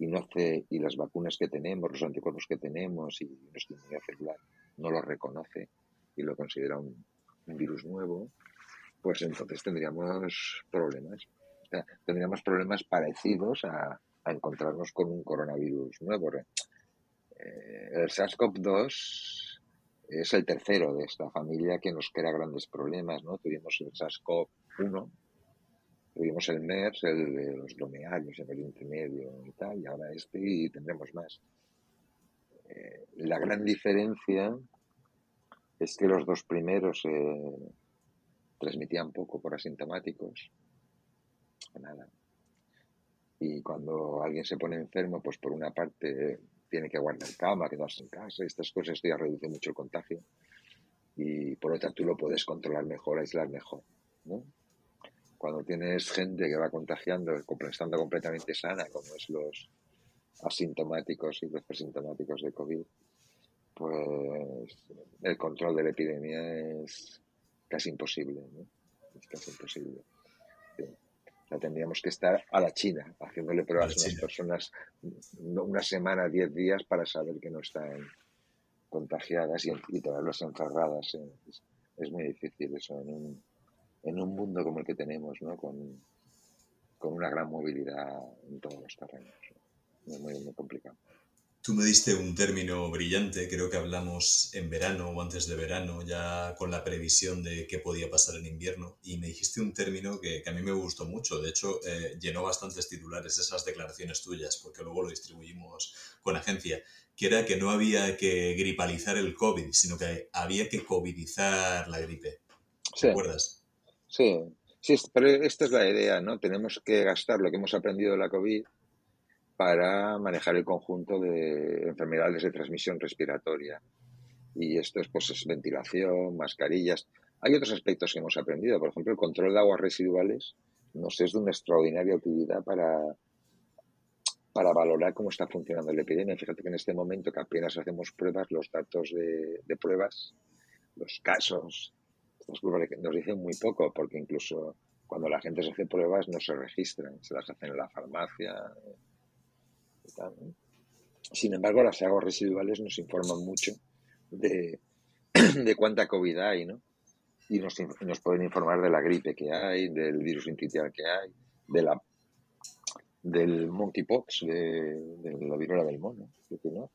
y, no y las vacunas que tenemos, los anticuerpos que tenemos y nuestra inmunidad celular no lo reconoce y lo considera un virus nuevo, pues entonces tendríamos problemas tendríamos problemas parecidos a, encontrarnos con un coronavirus nuevo. Eh, el SARS-CoV-2 es el tercero de esta familia que nos crea grandes problemas, ¿no? Tuvimos el SARS-CoV-1, tuvimos el MERS, el de los dromearios en el intermedio y tal, y ahora este y tendremos más. Eh, la gran diferencia es que los dos primeros transmitían poco por asintomáticos nada. Y cuando alguien se pone enfermo, pues por una parte tiene que guardar cama, quedarse en casa, estas cosas esto ya reduce mucho el contagio. Y por otra, tú lo puedes controlar mejor, aislar mejor. Cuando tienes gente que va contagiando, estando completamente sana, como es los asintomáticos y los presintomáticos de COVID, pues el control de la epidemia es casi imposible. Es casi imposible tendríamos que estar a la China, haciéndole pruebas a, las personas una semana, diez días para saber que no están contagiadas y, y tenerlas encerradas. Es, muy difícil eso en un, en un mundo como el que tenemos, ¿no? con, con una gran movilidad en todos los terrenos. Es muy, muy complicado. Tú me diste un término brillante, creo que hablamos en verano o antes de verano, ya con la previsión de qué podía pasar en invierno, y me dijiste un término que, a mí me gustó mucho, de hecho eh, llenó bastantes titulares esas declaraciones tuyas, porque luego lo distribuimos con agencia, que era que no había que gripalizar el COVID, sino que había que covidizar la gripe. ¿Te acuerdas? Sí, sí, pero esta es la idea, ¿no? Tenemos que gastar lo que hemos aprendido de la COVID para manejar el conjunto de enfermedades de transmisión respiratoria. Y esto es, pues, ventilación, mascarillas. Hay otros aspectos que hemos aprendido. Por ejemplo, el control de aguas residuales nos es de una extraordinaria utilidad para, para valorar cómo está funcionando la epidemia. Fíjate que en este momento que apenas hacemos pruebas, los datos de, de pruebas, los casos, pruebas nos dicen muy poco, porque incluso cuando la gente se hace pruebas no se registran, se las hacen en la farmacia, sin embargo, las aguas residuales nos informan mucho de, <clears throat> cuánta COVID hay, ¿no? Y nos, pueden informar de la gripe que hay, del virus intitial que hay, de la del monkeypox, de, de la viruela del mono. ¿no?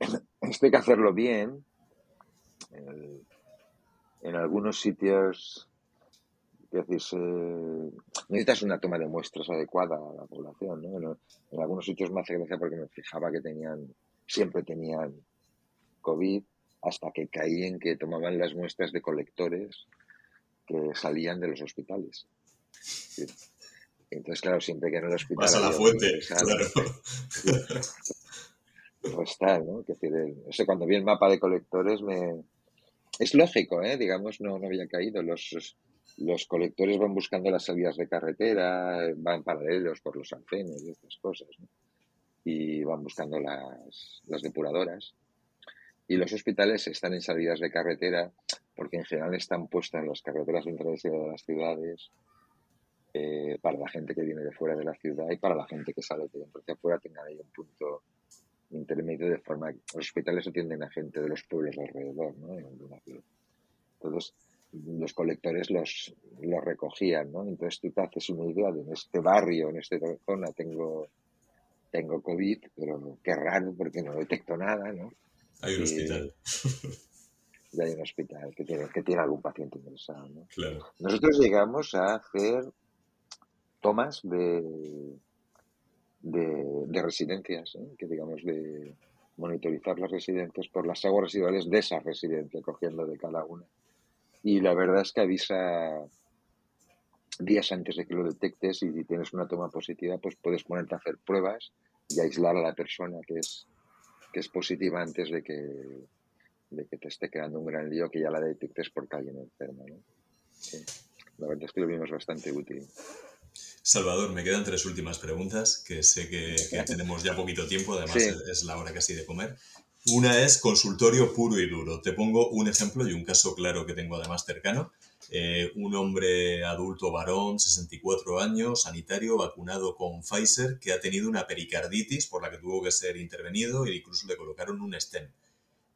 <clears throat> Esto hay que hacerlo bien. En, en algunos sitios es decir, necesitas una toma de muestras adecuada a la población. ¿no? En, algunos sitios me hace gracia porque me fijaba que tenían, siempre tenían COVID, hasta que caí en que tomaban las muestras de colectores que salían de los hospitales. Entonces, claro, siempre que en el hospital. Vas a la fuente, claro. <laughs> Pues está, ¿no? Que decir, cuando vi el mapa de colectores me. Es lógico, ¿eh? Digamos, no, no había caído. Los, colectores van buscando las salidas de carretera, van paralelos por los alcenes y estas cosas, y van buscando las, las depuradoras. Y los hospitales están en salidas de carretera porque en general están puestas en las carreteras centrales de las ciudades eh, para la gente que viene de fuera de la ciudad y para la gente que sale de dentro hacia afuera tengan ahí un punto intermedio de forma que los hospitales atienden a gente de los pueblos alrededor, ¿no? Entonces, los colectores los, los recogían, ¿no? Entonces tú te haces una idea de en este barrio, en esta zona tengo, tengo COVID, pero qué raro porque no detecto nada, ¿no? Hay un hospital. <laughs> Y hay un hospital que tiene, que tiene algún paciente interesado, ¿no? Claro. Nosotros llegamos a hacer tomas de, de, residencias, ¿eh? que digamos de monitorizar las residencias por las aguas residuales de esa residencia, cogiendo de cada una y la verdad es que avisa días antes de que lo detectes y si tienes una toma positiva, pues puedes ponerte a hacer pruebas y aislar a la persona que es, que es positiva antes de que, de que te esté quedando un gran lío que ya la detectes porque alguien enfermo. ¿no? La verdad es que lo vimos bastante útil. Salvador, me quedan tres últimas preguntas, que sé que, tenemos ya poquito tiempo, además es la hora casi de comer. Una es consultorio puro y duro. Te pongo un ejemplo y un caso claro que tengo además cercano. Eh, un hombre adulto varón, 64 años, sanitario, vacunado con Pfizer, que ha tenido una pericarditis por la que tuvo que ser intervenido e incluso le colocaron un stent.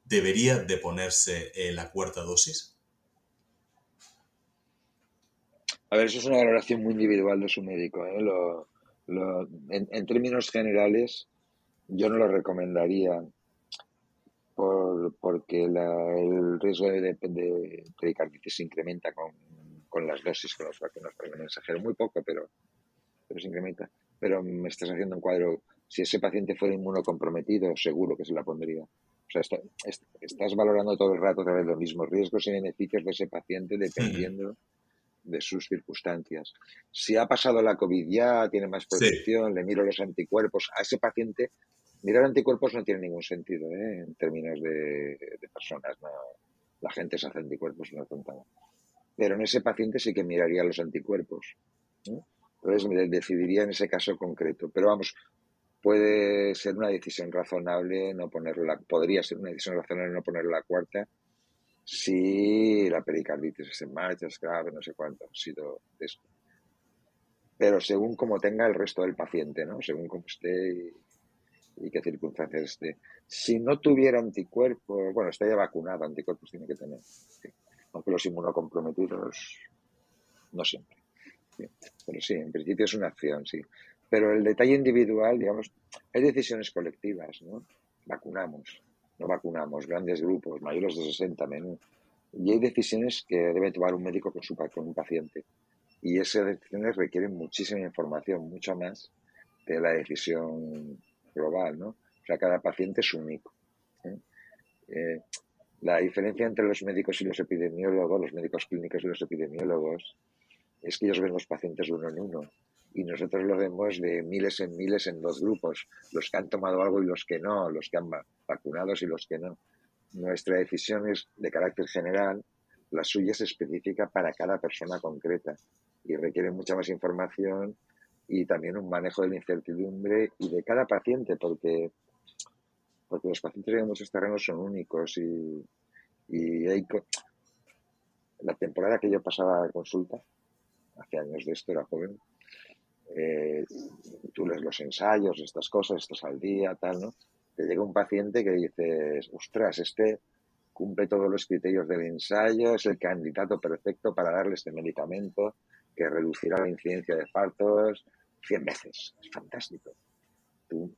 ¿Debería de ponerse eh, la cuarta dosis? A ver, eso es una valoración muy individual de su médico. ¿eh? en, términos generales, yo no lo recomendaría por, porque el riesgo de, de, pericarditis se incrementa con, con, las dosis con los vacunos para el mensajero. Muy poco, pero, pero se incrementa. Pero me estás haciendo un cuadro. Si ese paciente fuera inmunocomprometido, seguro que se la pondría. O sea, estás valorando todo el rato otra vez los mismos riesgos y beneficios de ese paciente dependiendo de sus circunstancias. Si ha pasado la COVID ya, tiene más protección, le miro los anticuerpos, a ese paciente Mirar anticuerpos no tiene ningún sentido ¿eh? en términos de, personas. La gente se hace anticuerpos y no contaba. Pero en ese paciente sí que miraría los anticuerpos. Entonces me decidiría en ese caso concreto. Pero vamos, puede ser una decisión razonable no ponerla, podría ser una decisión razonable no poner la cuarta si la pericarditis es en marcha, es grave, no sé cuánto ha sido esto. Pero según como tenga el resto del paciente, ¿no? Según como esté y qué circunstancias esté. Si no tuviera anticuerpos, bueno, está ya vacunado, anticuerpos tiene que tener. Aunque los inmunocomprometidos no siempre. Pero sí, en principio es una acción, sí. Pero el detalle individual, digamos, hay decisiones colectivas, ¿no? vacunamos, no vacunamos, grandes grupos, mayores de 60 menos. Y hay decisiones que debe tomar un médico con, su, con un paciente. Y esas decisiones requieren muchísima información, mucho más de la decisión global, ¿no? O sea, cada paciente es único. ¿eh? Eh, la diferencia entre los médicos y los epidemiólogos, los médicos clínicos y los epidemiólogos, es que ellos ven los pacientes uno en uno y nosotros lo vemos de miles en miles en dos grupos, los que han tomado algo y los que no, los que han vacunados y los que no. Nuestra decisión es de carácter general, la suya es específica para cada persona concreta y requiere mucha más información y también un manejo de la incertidumbre y de cada paciente, porque, porque los pacientes en muchos terrenos son únicos y, y hay, la temporada que yo pasaba a consulta, hace años de esto, era joven, eh, tú lees los ensayos, estas cosas, estás al día, tal, ¿no? Te llega un paciente que dices, ostras, este cumple todos los criterios del ensayo, es el candidato perfecto para darle este medicamento que reducirá la incidencia de partos 100 veces. Es fantástico. Tú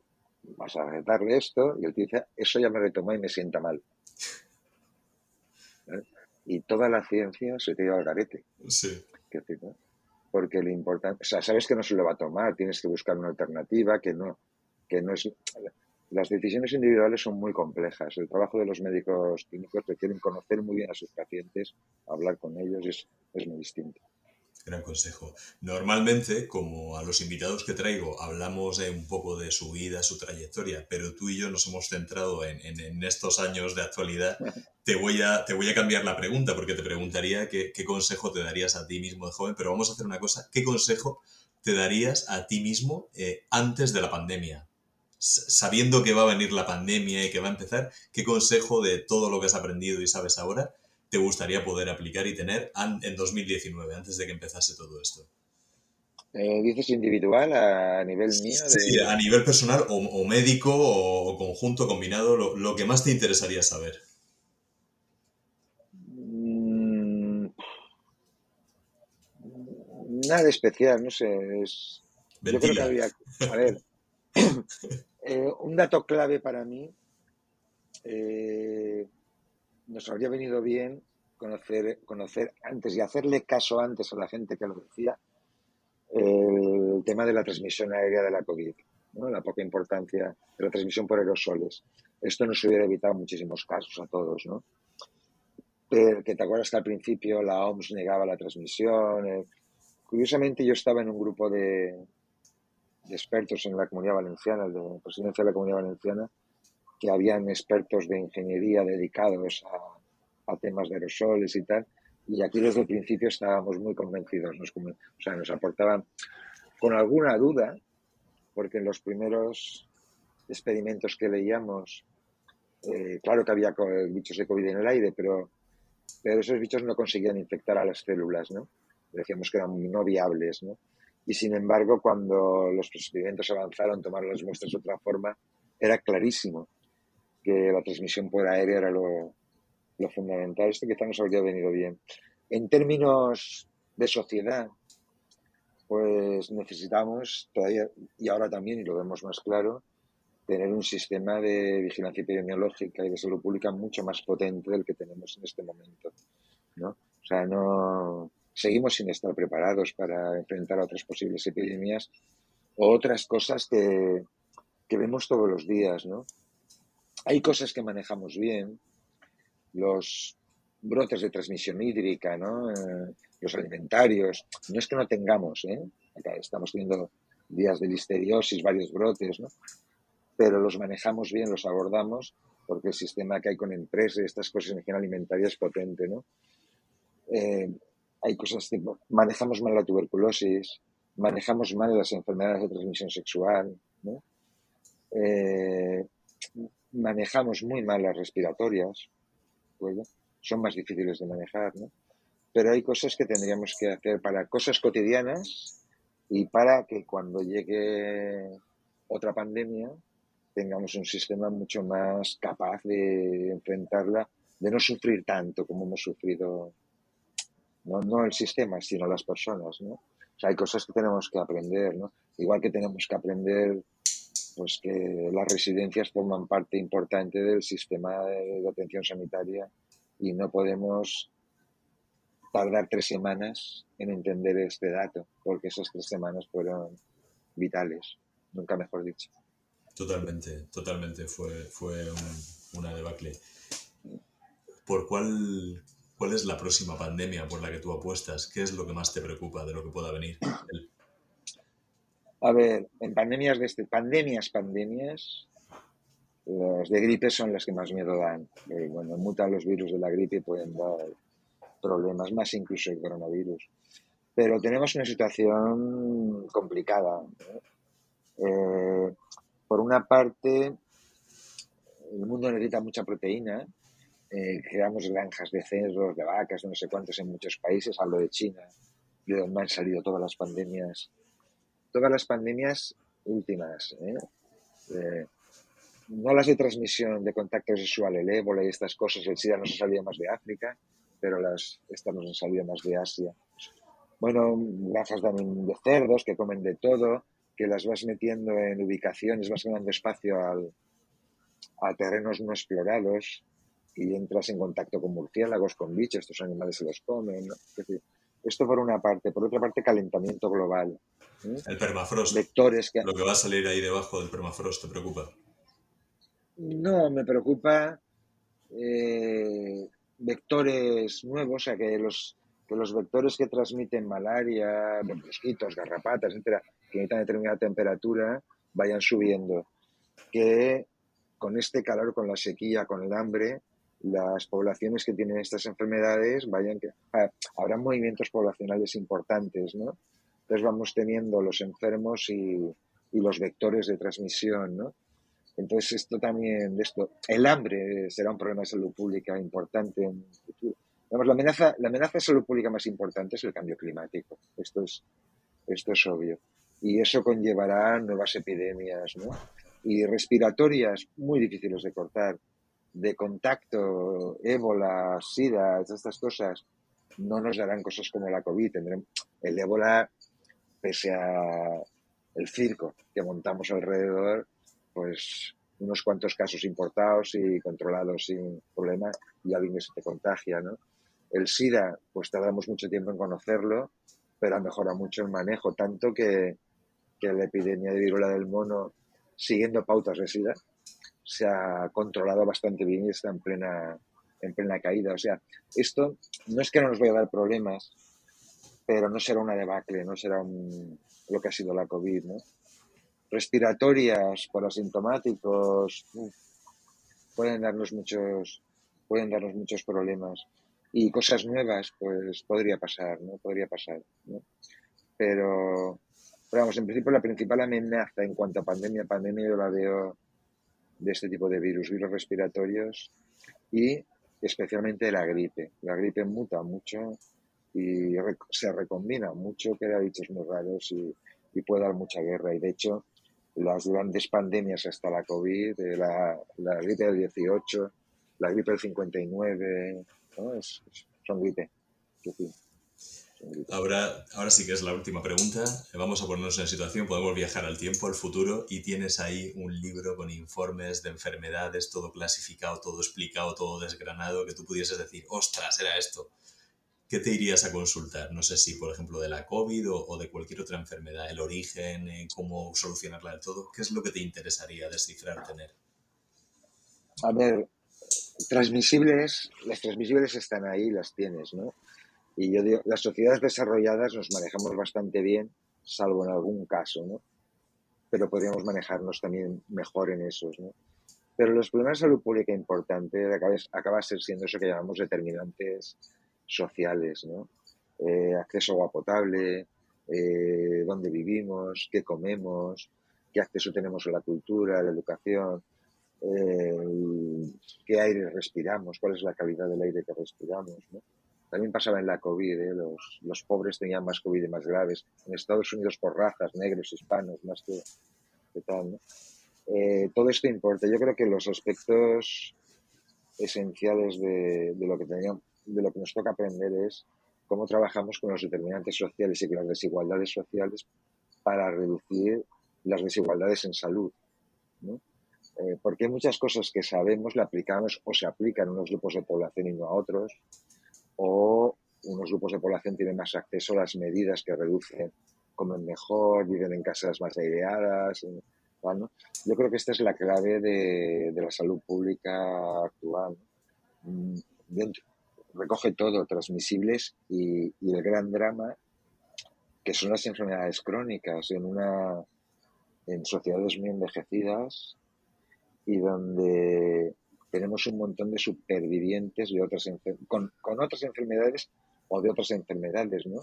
vas a darle esto y él te dice, eso ya me retomó y me sienta mal. ¿Eh? Y toda la ciencia se te lleva al garete. Sí. ¿Qué porque lo importante, o sea, sabes que no se lo va a tomar, tienes que buscar una alternativa que no, que no es. Las decisiones individuales son muy complejas. El trabajo de los médicos clínicos requieren conocer muy bien a sus pacientes, hablar con ellos, es, es muy distinto. Gran consejo. Normalmente, como a los invitados que traigo, hablamos un poco de su vida, su trayectoria, pero tú y yo nos hemos centrado en, en, estos años de actualidad. <laughs> Te voy, a, te voy a cambiar la pregunta porque te preguntaría qué, qué consejo te darías a ti mismo de joven, pero vamos a hacer una cosa. ¿Qué consejo te darías a ti mismo eh, antes de la pandemia? sabiendo que va a venir la pandemia y que va a empezar, ¿qué consejo de todo lo que has aprendido y sabes ahora te gustaría poder aplicar y tener en 2019, antes de que empezase todo esto? Eh, ¿Dices individual a nivel mío? Sí, a nivel personal o, médico o conjunto, combinado, lo, que más te interesaría saber. Mm, nada especial, no sé. yo creo que había. A ver, <laughs> eh, un dato clave para mí. Eh, nos habría venido bien conocer, conocer antes y hacerle caso antes a la gente que lo decía el tema de la transmisión aérea de la COVID, ¿no? la poca importancia de la transmisión por aerosoles. Esto nos hubiera evitado muchísimos casos a todos, ¿no? Pero que te acuerdas que al principio la OMS negaba la transmisión. Eh. Curiosamente yo estaba en un grupo de, de expertos en la comunidad valenciana, de la presidencia de la comunidad valenciana, que habían expertos de ingeniería dedicados a, temas de aerosoles y tal. Y aquí desde el principio estábamos muy convencidos, nos, o sea, nos aportaban con alguna duda, porque en los primeros experimentos que leíamos, eh, claro que había bichos de COVID en el aire, pero, pero esos bichos no conseguían infectar a las células, ¿no? Decíamos que eran no viables, ¿no? Y sin embargo, cuando los experimentos avanzaron, tomaron las muestras de otra forma, era clarísimo que la transmisión por aérea era lo, fundamental. Esto quizá nos habría venido bien. En términos de sociedad, pues necesitamos todavía, y ahora también, y lo vemos más claro, tener un sistema de vigilancia epidemiológica y de salud pública mucho más potente del que tenemos en este momento. ¿no? O sea, no seguimos sin estar preparados para enfrentar a otras posibles epidemias o otras cosas que, que vemos todos los días, ¿no? Hay cosas que manejamos bien, los brotes de transmisión hídrica. Eh, los alimentarios. No es que no tengamos, ¿eh? Estamos teniendo días de listeriosis, varios brotes, ¿no? Pero los manejamos bien, los abordamos, porque el sistema que hay con empresas, estas cosas en general alimentaria es potente, ¿no? Eh, hay cosas tipo, manejamos mal la tuberculosis, manejamos mal las enfermedades de transmisión sexual, ¿no? Manejamos muy mal las respiratorias, son más difíciles de manejar, ¿no? Pero hay cosas que tendríamos que hacer para cosas cotidianas y para que cuando llegue otra pandemia tengamos un sistema mucho más capaz de enfrentarla, de no sufrir tanto como hemos sufrido, no, no el sistema, sino las personas, ¿no? O sea, hay cosas que tenemos que aprender, ¿no? Igual que tenemos que aprender pues que las residencias forman parte importante del sistema de atención sanitaria y no podemos tardar tres semanas en entender este dato, porque esas tres semanas fueron vitales, nunca mejor dicho. Totalmente, totalmente, fue, fue una debacle. ¿Por cuál, cuál es la próxima pandemia por la que tú apuestas? ¿Qué es lo que más te preocupa de lo que pueda venir? A ver, en pandemias de este, pandemias, pandemias, las de gripe son las que más miedo dan. Eh, cuando mutan los virus de la gripe pueden dar problemas, más incluso el coronavirus. Pero tenemos una situación complicada. Eh, por una parte, el mundo necesita mucha proteína. Eh, creamos granjas de cerdos, de vacas, de no sé cuántos en muchos países. Hablo de China, de donde han salido todas las pandemias. Todas las pandemias últimas. ¿eh? no las de transmisión de contacto sexual, el ébola y estas cosas, el SIDA nos ha salido más de África, pero las, estas nos han salido más de Asia. Bueno, granjas también de cerdos que comen de todo, que las vas metiendo en ubicaciones, vas ganando espacio al, a terrenos no explorados y entras en contacto con murciélagos, con bichos, estos animales se los comen. Esto por una parte. Por otra parte, calentamiento global. El permafrost. Vectores que... Lo que va a salir ahí debajo del permafrost, ¿te preocupa? No, me preocupa eh, vectores nuevos, o sea, que los, que los vectores que transmiten malaria, mosquitos, garrapatas, etcétera, que necesitan determinada temperatura, vayan subiendo. Que con este calor, con la sequía, con el hambre, las poblaciones que tienen estas enfermedades vayan que habrá movimientos poblacionales importantes, ¿no? Entonces vamos teniendo los enfermos y, los vectores de transmisión, ¿no? Entonces, esto también, esto, el hambre será un problema de salud pública importante en la, amenaza, la amenaza de salud pública más importante es el cambio climático. Esto es, esto es obvio. Y eso conllevará nuevas epidemias, ¿no? Y respiratorias muy difíciles de cortar, de contacto, ébola, sida, estas cosas, no nos darán cosas como la COVID. Tendremos, el ébola, pese a el circo que montamos alrededor, pues unos cuantos casos importados y controlados sin problema y alguien que se te contagia, ¿no? El SIDA, pues tardamos mucho tiempo en conocerlo, pero ha mejorado mucho el manejo, tanto que, que la epidemia de viruela del mono, siguiendo pautas de SIDA, se ha controlado bastante bien y está en plena, en plena caída. O sea, esto no es que no nos vaya a dar problemas, pero no será una debacle, no será un, lo que ha sido la COVID, ¿no? respiratorias por asintomáticos pueden darnos muchos pueden darnos muchos problemas y cosas nuevas pues podría pasar no podría pasar ¿no? pero, pero vamos en principio la principal amenaza en cuanto a pandemia pandemia yo la veo de este tipo de virus virus respiratorios y especialmente la gripe la gripe muta mucho y se recombina mucho que era dichos muy raros y, y puede dar mucha guerra y de hecho las grandes pandemias hasta la COVID, eh, la, la, gripe del 18, la gripe del 59, ¿no? es, son gripe. Ahora, ahora sí que es la última pregunta. Vamos a ponernos en situación, podemos viajar al tiempo, al futuro, y tienes ahí un libro con informes de enfermedades, todo clasificado, todo explicado, todo desgranado, que tú pudieses decir, ostras, era esto. ¿qué te irías a consultar? No sé si, por ejemplo, de la COVID o, de cualquier otra enfermedad, el origen, eh, cómo solucionarla del todo. ¿Qué es lo que te interesaría descifrar, tener? A ver, transmisibles, las transmisibles están ahí, las tienes, ¿no? Y yo digo, las sociedades desarrolladas nos manejamos bastante bien, salvo en algún caso, ¿no? Pero podríamos manejarnos también mejor en esos, ¿no? Pero los problemas de salud pública importantes acaba, ser siendo eso que llamamos determinantes sociales, ¿no? Eh, acceso a agua potable, eh, dónde vivimos, qué comemos, qué acceso tenemos a la cultura, a la educación, eh, qué aire respiramos, cuál es la calidad del aire que respiramos. ¿no? También pasaba en la COVID, ¿eh? los, los, pobres tenían más COVID y más graves. En Estados Unidos por razas, negros, hispanos, más que, tal. ¿no? todo esto importa. Yo creo que los aspectos esenciales de, de lo que teníamos, de lo que nos toca aprender es cómo trabajamos con los determinantes sociales y con las desigualdades sociales para reducir las desigualdades en salud. Eh, porque hay muchas cosas que sabemos, le aplicamos o se aplican a unos grupos de población y no a otros, o unos grupos de población tienen más acceso a las medidas que reducen, comen mejor, viven en casas más aireadas. Yo creo que esta es la clave de, la salud pública actual. Mm, recoge todo, transmisibles y, y, el gran drama, que son las enfermedades crónicas en, una, en sociedades muy envejecidas y donde tenemos un montón de supervivientes de otras con, con otras enfermedades o de otras enfermedades, ¿no?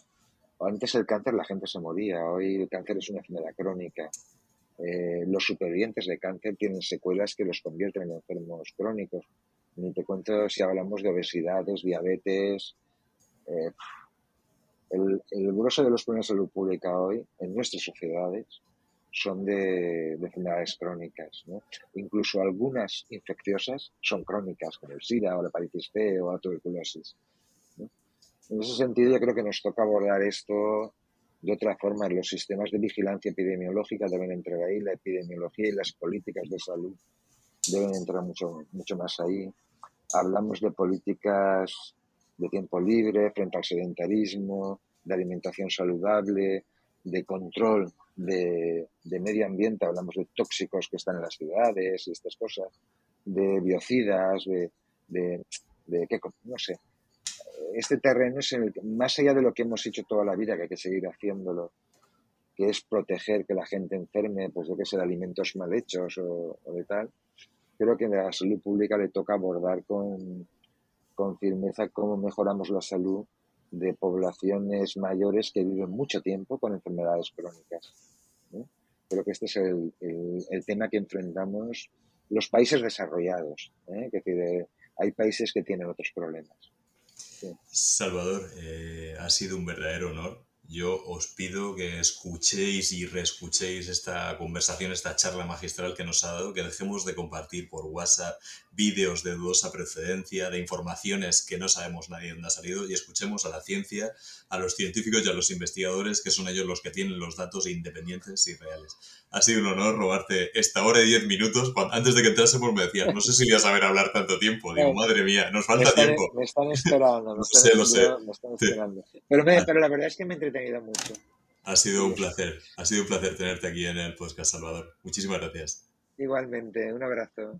Antes el cáncer la gente se moría, hoy el cáncer es una enfermedad crónica. Eh, los supervivientes de cáncer tienen secuelas que los convierten en enfermos crónicos. Ni te cuento si hablamos de obesidades, diabetes. Eh, el, el grueso de los problemas de salud pública hoy en nuestras sociedades son de, enfermedades crónicas. ¿no? Incluso algunas infecciosas son crónicas, como el SIDA o la hepatitis C o la tuberculosis. En ese sentido, yo creo que nos toca abordar esto de otra forma. Los sistemas de vigilancia epidemiológica deben entrar ahí, la epidemiología y las políticas de salud deben entrar mucho, mucho más ahí. Hablamos de políticas de tiempo libre frente al sedentarismo, de alimentación saludable, de control de, medio ambiente, hablamos de tóxicos que están en las ciudades y estas cosas, de biocidas, de, de, qué, no sé. Este terreno es el, más allá de lo que hemos hecho toda la vida, que hay que seguir haciéndolo, que es proteger que la gente enferme, pues de que ser alimentos mal hechos o, de tal, creo que a la salud pública le toca abordar con, con firmeza cómo mejoramos la salud de poblaciones mayores que viven mucho tiempo con enfermedades crónicas. Creo que este es el, el, tema que enfrentamos los países desarrollados. ¿eh? Es decir, hay países que tienen otros problemas. Salvador, eh, ha sido un verdadero honor yo os pido que escuchéis y reescuchéis esta conversación, esta charla magistral que nos ha dado, que dejemos de compartir por WhatsApp vídeos de dudosa procedencia, de informaciones que no sabemos nadie dónde ha salido y escuchemos a la ciencia, a los científicos y a los investigadores, que son ellos los que tienen los datos independientes y reales. Ha sido un honor robarte esta hora y diez minutos. antes de que entrásemos me decías, no sé si ibas a ver hablar tanto tiempo. Digo, madre mía, nos falta tiempo. Me están esperando, me <laughs> están, lo sé, lo sé. esperando. Pero, me, pero la verdad es que me entretengo mucho. Ha sido un placer, ha sido un placer tenerte aquí en el podcast, Salvador. Muchísimas gracias. Igualmente, un abrazo.